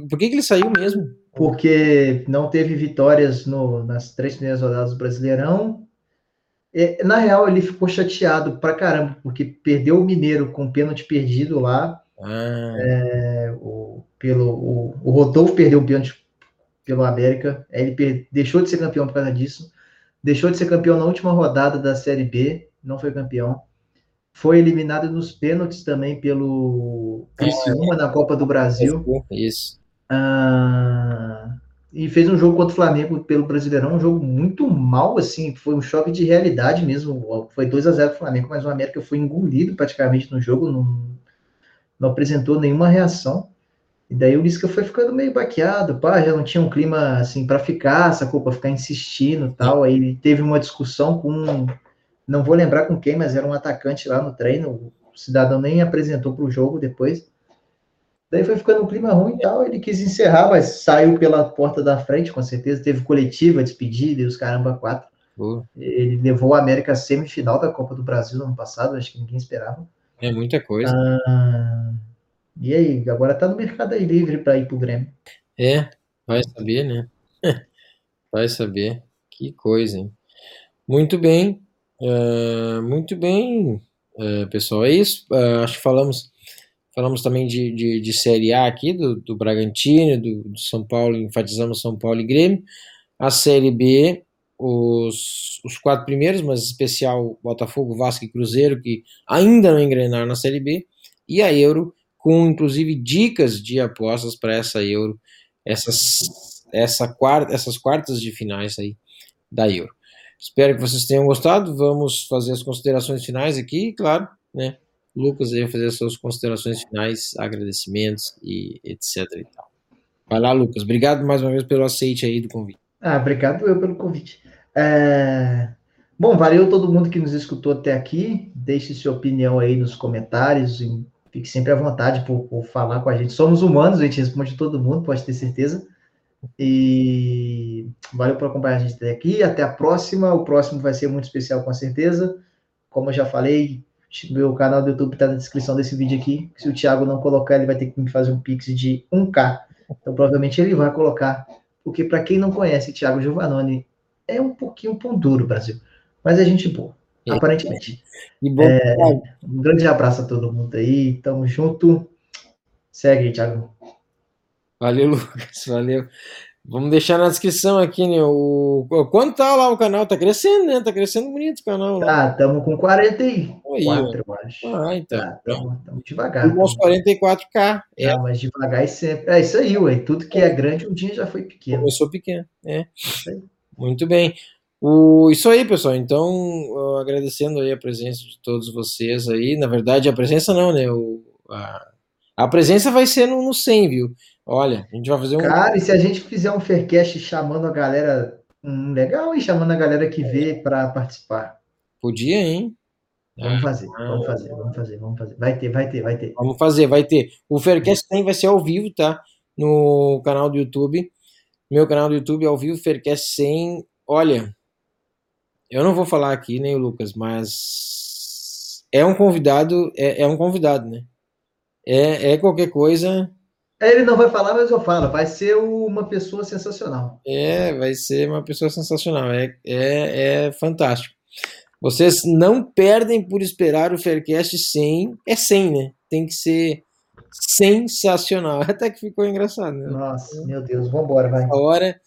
por, que ele saiu mesmo? porque não teve vitórias no- nas três primeiras rodadas do Brasileirão. É, na real, ele ficou chateado pra caramba, porque perdeu o Mineiro com pênalti perdido lá. Ah, é, o, pelo, o, o Rodolfo perdeu o pênalti pelo América. Ele per- deixou de ser campeão por causa disso. Deixou de ser campeão na última rodada da Série B, não foi campeão. Foi eliminado nos pênaltis também pelo Criciúma na Copa do Brasil. isso. Ah, e fez um jogo contra o Flamengo pelo Brasileirão, um jogo muito mal, assim, foi um choque de realidade mesmo. Foi 2 a 0 pro Flamengo, mas o América foi engolido praticamente no jogo, não, não apresentou nenhuma reação. E daí o Lisca foi ficando meio baqueado, pá, já não tinha um clima assim para ficar, sacou? Pra ficar insistindo e tal. Aí ele teve uma discussão com, não vou lembrar com quem, mas era um atacante lá no treino. O cidadão nem apresentou pro jogo depois. Daí foi ficando um clima ruim e tal. Ele quis encerrar, mas saiu pela porta da frente, com certeza. Teve coletiva, despedida e os caramba quatro. Pô, Ele levou a América à semifinal da Copa do Brasil no ano passado, acho que ninguém esperava. É muita coisa. Ah, e aí, agora tá no mercado aí livre para ir pro Grêmio. É, vai saber, né? Vai saber. Que coisa, hein? Muito bem. ah, muito bem, ah, pessoal. É isso. Ah, acho que falamos, falamos também de, de, de Série A aqui, do, do Bragantino, do, do São Paulo, enfatizamos São Paulo e Grêmio. A Série B, os, os quatro primeiros, mas especial Botafogo, Vasco e Cruzeiro, que ainda não engrenaram na Série B. E a Euro, com inclusive dicas de apostas para essa Euro essas, essa quarta, essas quartas de finais aí da Euro. Espero que vocês tenham gostado. Vamos fazer as considerações finais aqui, claro, né? Lucas aí vai fazer as suas considerações finais, agradecimentos e etc e tal. Vai lá, Lucas. Obrigado mais uma vez pelo aceite aí do convite. Ah, obrigado eu pelo convite. É, Bom, valeu todo mundo que nos escutou até aqui. Deixe sua opinião aí nos comentários. e Fique sempre à vontade por, por falar com a gente. Somos humanos, a gente responde todo mundo, pode ter certeza. E valeu por acompanhar a gente até aqui. Até a próxima. O próximo vai ser muito especial, com certeza. Como eu já falei, meu canal do YouTube está na descrição desse vídeo aqui. Se o Thiago não colocar, ele vai ter que me fazer um pix de 1K. Então, provavelmente ele vai colocar. Porque, para quem não conhece, Thiago Giovannone é um pouquinho pão duro, Brasil. Mas é gente boa. Aparentemente. E bom, Um grande abraço a todo mundo aí. Tamo junto. Segue Thiago. valeu, Lucas. Valeu. Vamos deixar na descrição aqui, né? O, quanto tá lá o canal? Tá crescendo, né? Tá crescendo bonito o canal. Tá, tamo com 44, Aí, ó. eu acho. Ah, então. Tá, tamo, tamo devagar. Aos 44k. É, Tá, mas devagar e sempre. É isso aí, ué. Tudo que é grande um dia já foi pequeno. começou pequeno. É. Muito bem. O, isso aí, pessoal. Então, uh, agradecendo aí a presença de todos vocês aí. Na verdade, a presença não, né? O, a, a presença vai ser no, no 100, viu? Olha, a gente vai fazer um. Cara, e se a gente fizer um Faircast chamando a galera Hum, legal, e chamando a galera que vê para participar. Podia, hein? Vamos fazer, vamos fazer, vamos fazer, vamos fazer. Vai ter, vai ter, vai ter. Vamos fazer, vai ter. O Faircast tem, vai ser ao vivo, tá? No canal do YouTube. Meu canal do YouTube é ao vivo, Faircast 100. Olha, eu não vou falar aqui, nem o Lucas, mas é um convidado, é, é um convidado, né? É, é qualquer coisa. Ele não vai falar, mas eu falo. Vai ser uma pessoa sensacional. É, vai ser uma pessoa sensacional. É, é, é fantástico. Vocês não perdem por esperar o Faircast 100. É 100, né? Tem que ser sensacional. Até que ficou engraçado, né? Nossa, meu Deus, vambora, vai. Hora,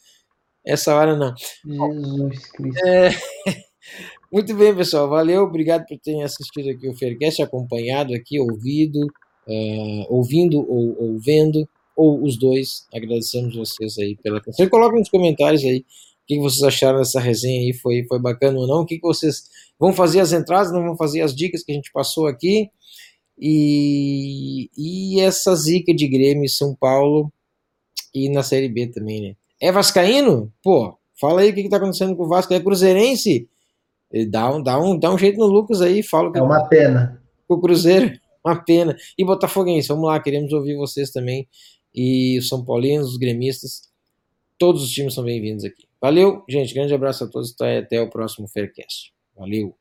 essa hora não. Jesus Cristo. É, muito bem, pessoal. Valeu, obrigado por terem assistido aqui o Faircast, acompanhado aqui, ouvido, uh, ouvindo ou, vendo, ou os dois. Agradecemos vocês aí pela atenção. Coloca nos comentários aí o que vocês acharam dessa resenha aí, foi, foi bacana ou não, o que vocês vão fazer as entradas, não vão fazer as dicas que a gente passou aqui. E, e essa zica de Grêmio e São Paulo e na Série B também, né? É Vascaíno? Pô, fala aí o que, que tá acontecendo com o Vasco. É Cruzeirense? Dá um, dá um, dá um jeito no Lucas aí, fala. É uma pena. O Cruzeiro, uma pena. E Botafoguense, vamos lá, queremos ouvir vocês também. E os São Paulinos, os gremistas, todos os times são bem-vindos aqui. Valeu, gente, grande abraço a todos, até o próximo Faircast. Valeu.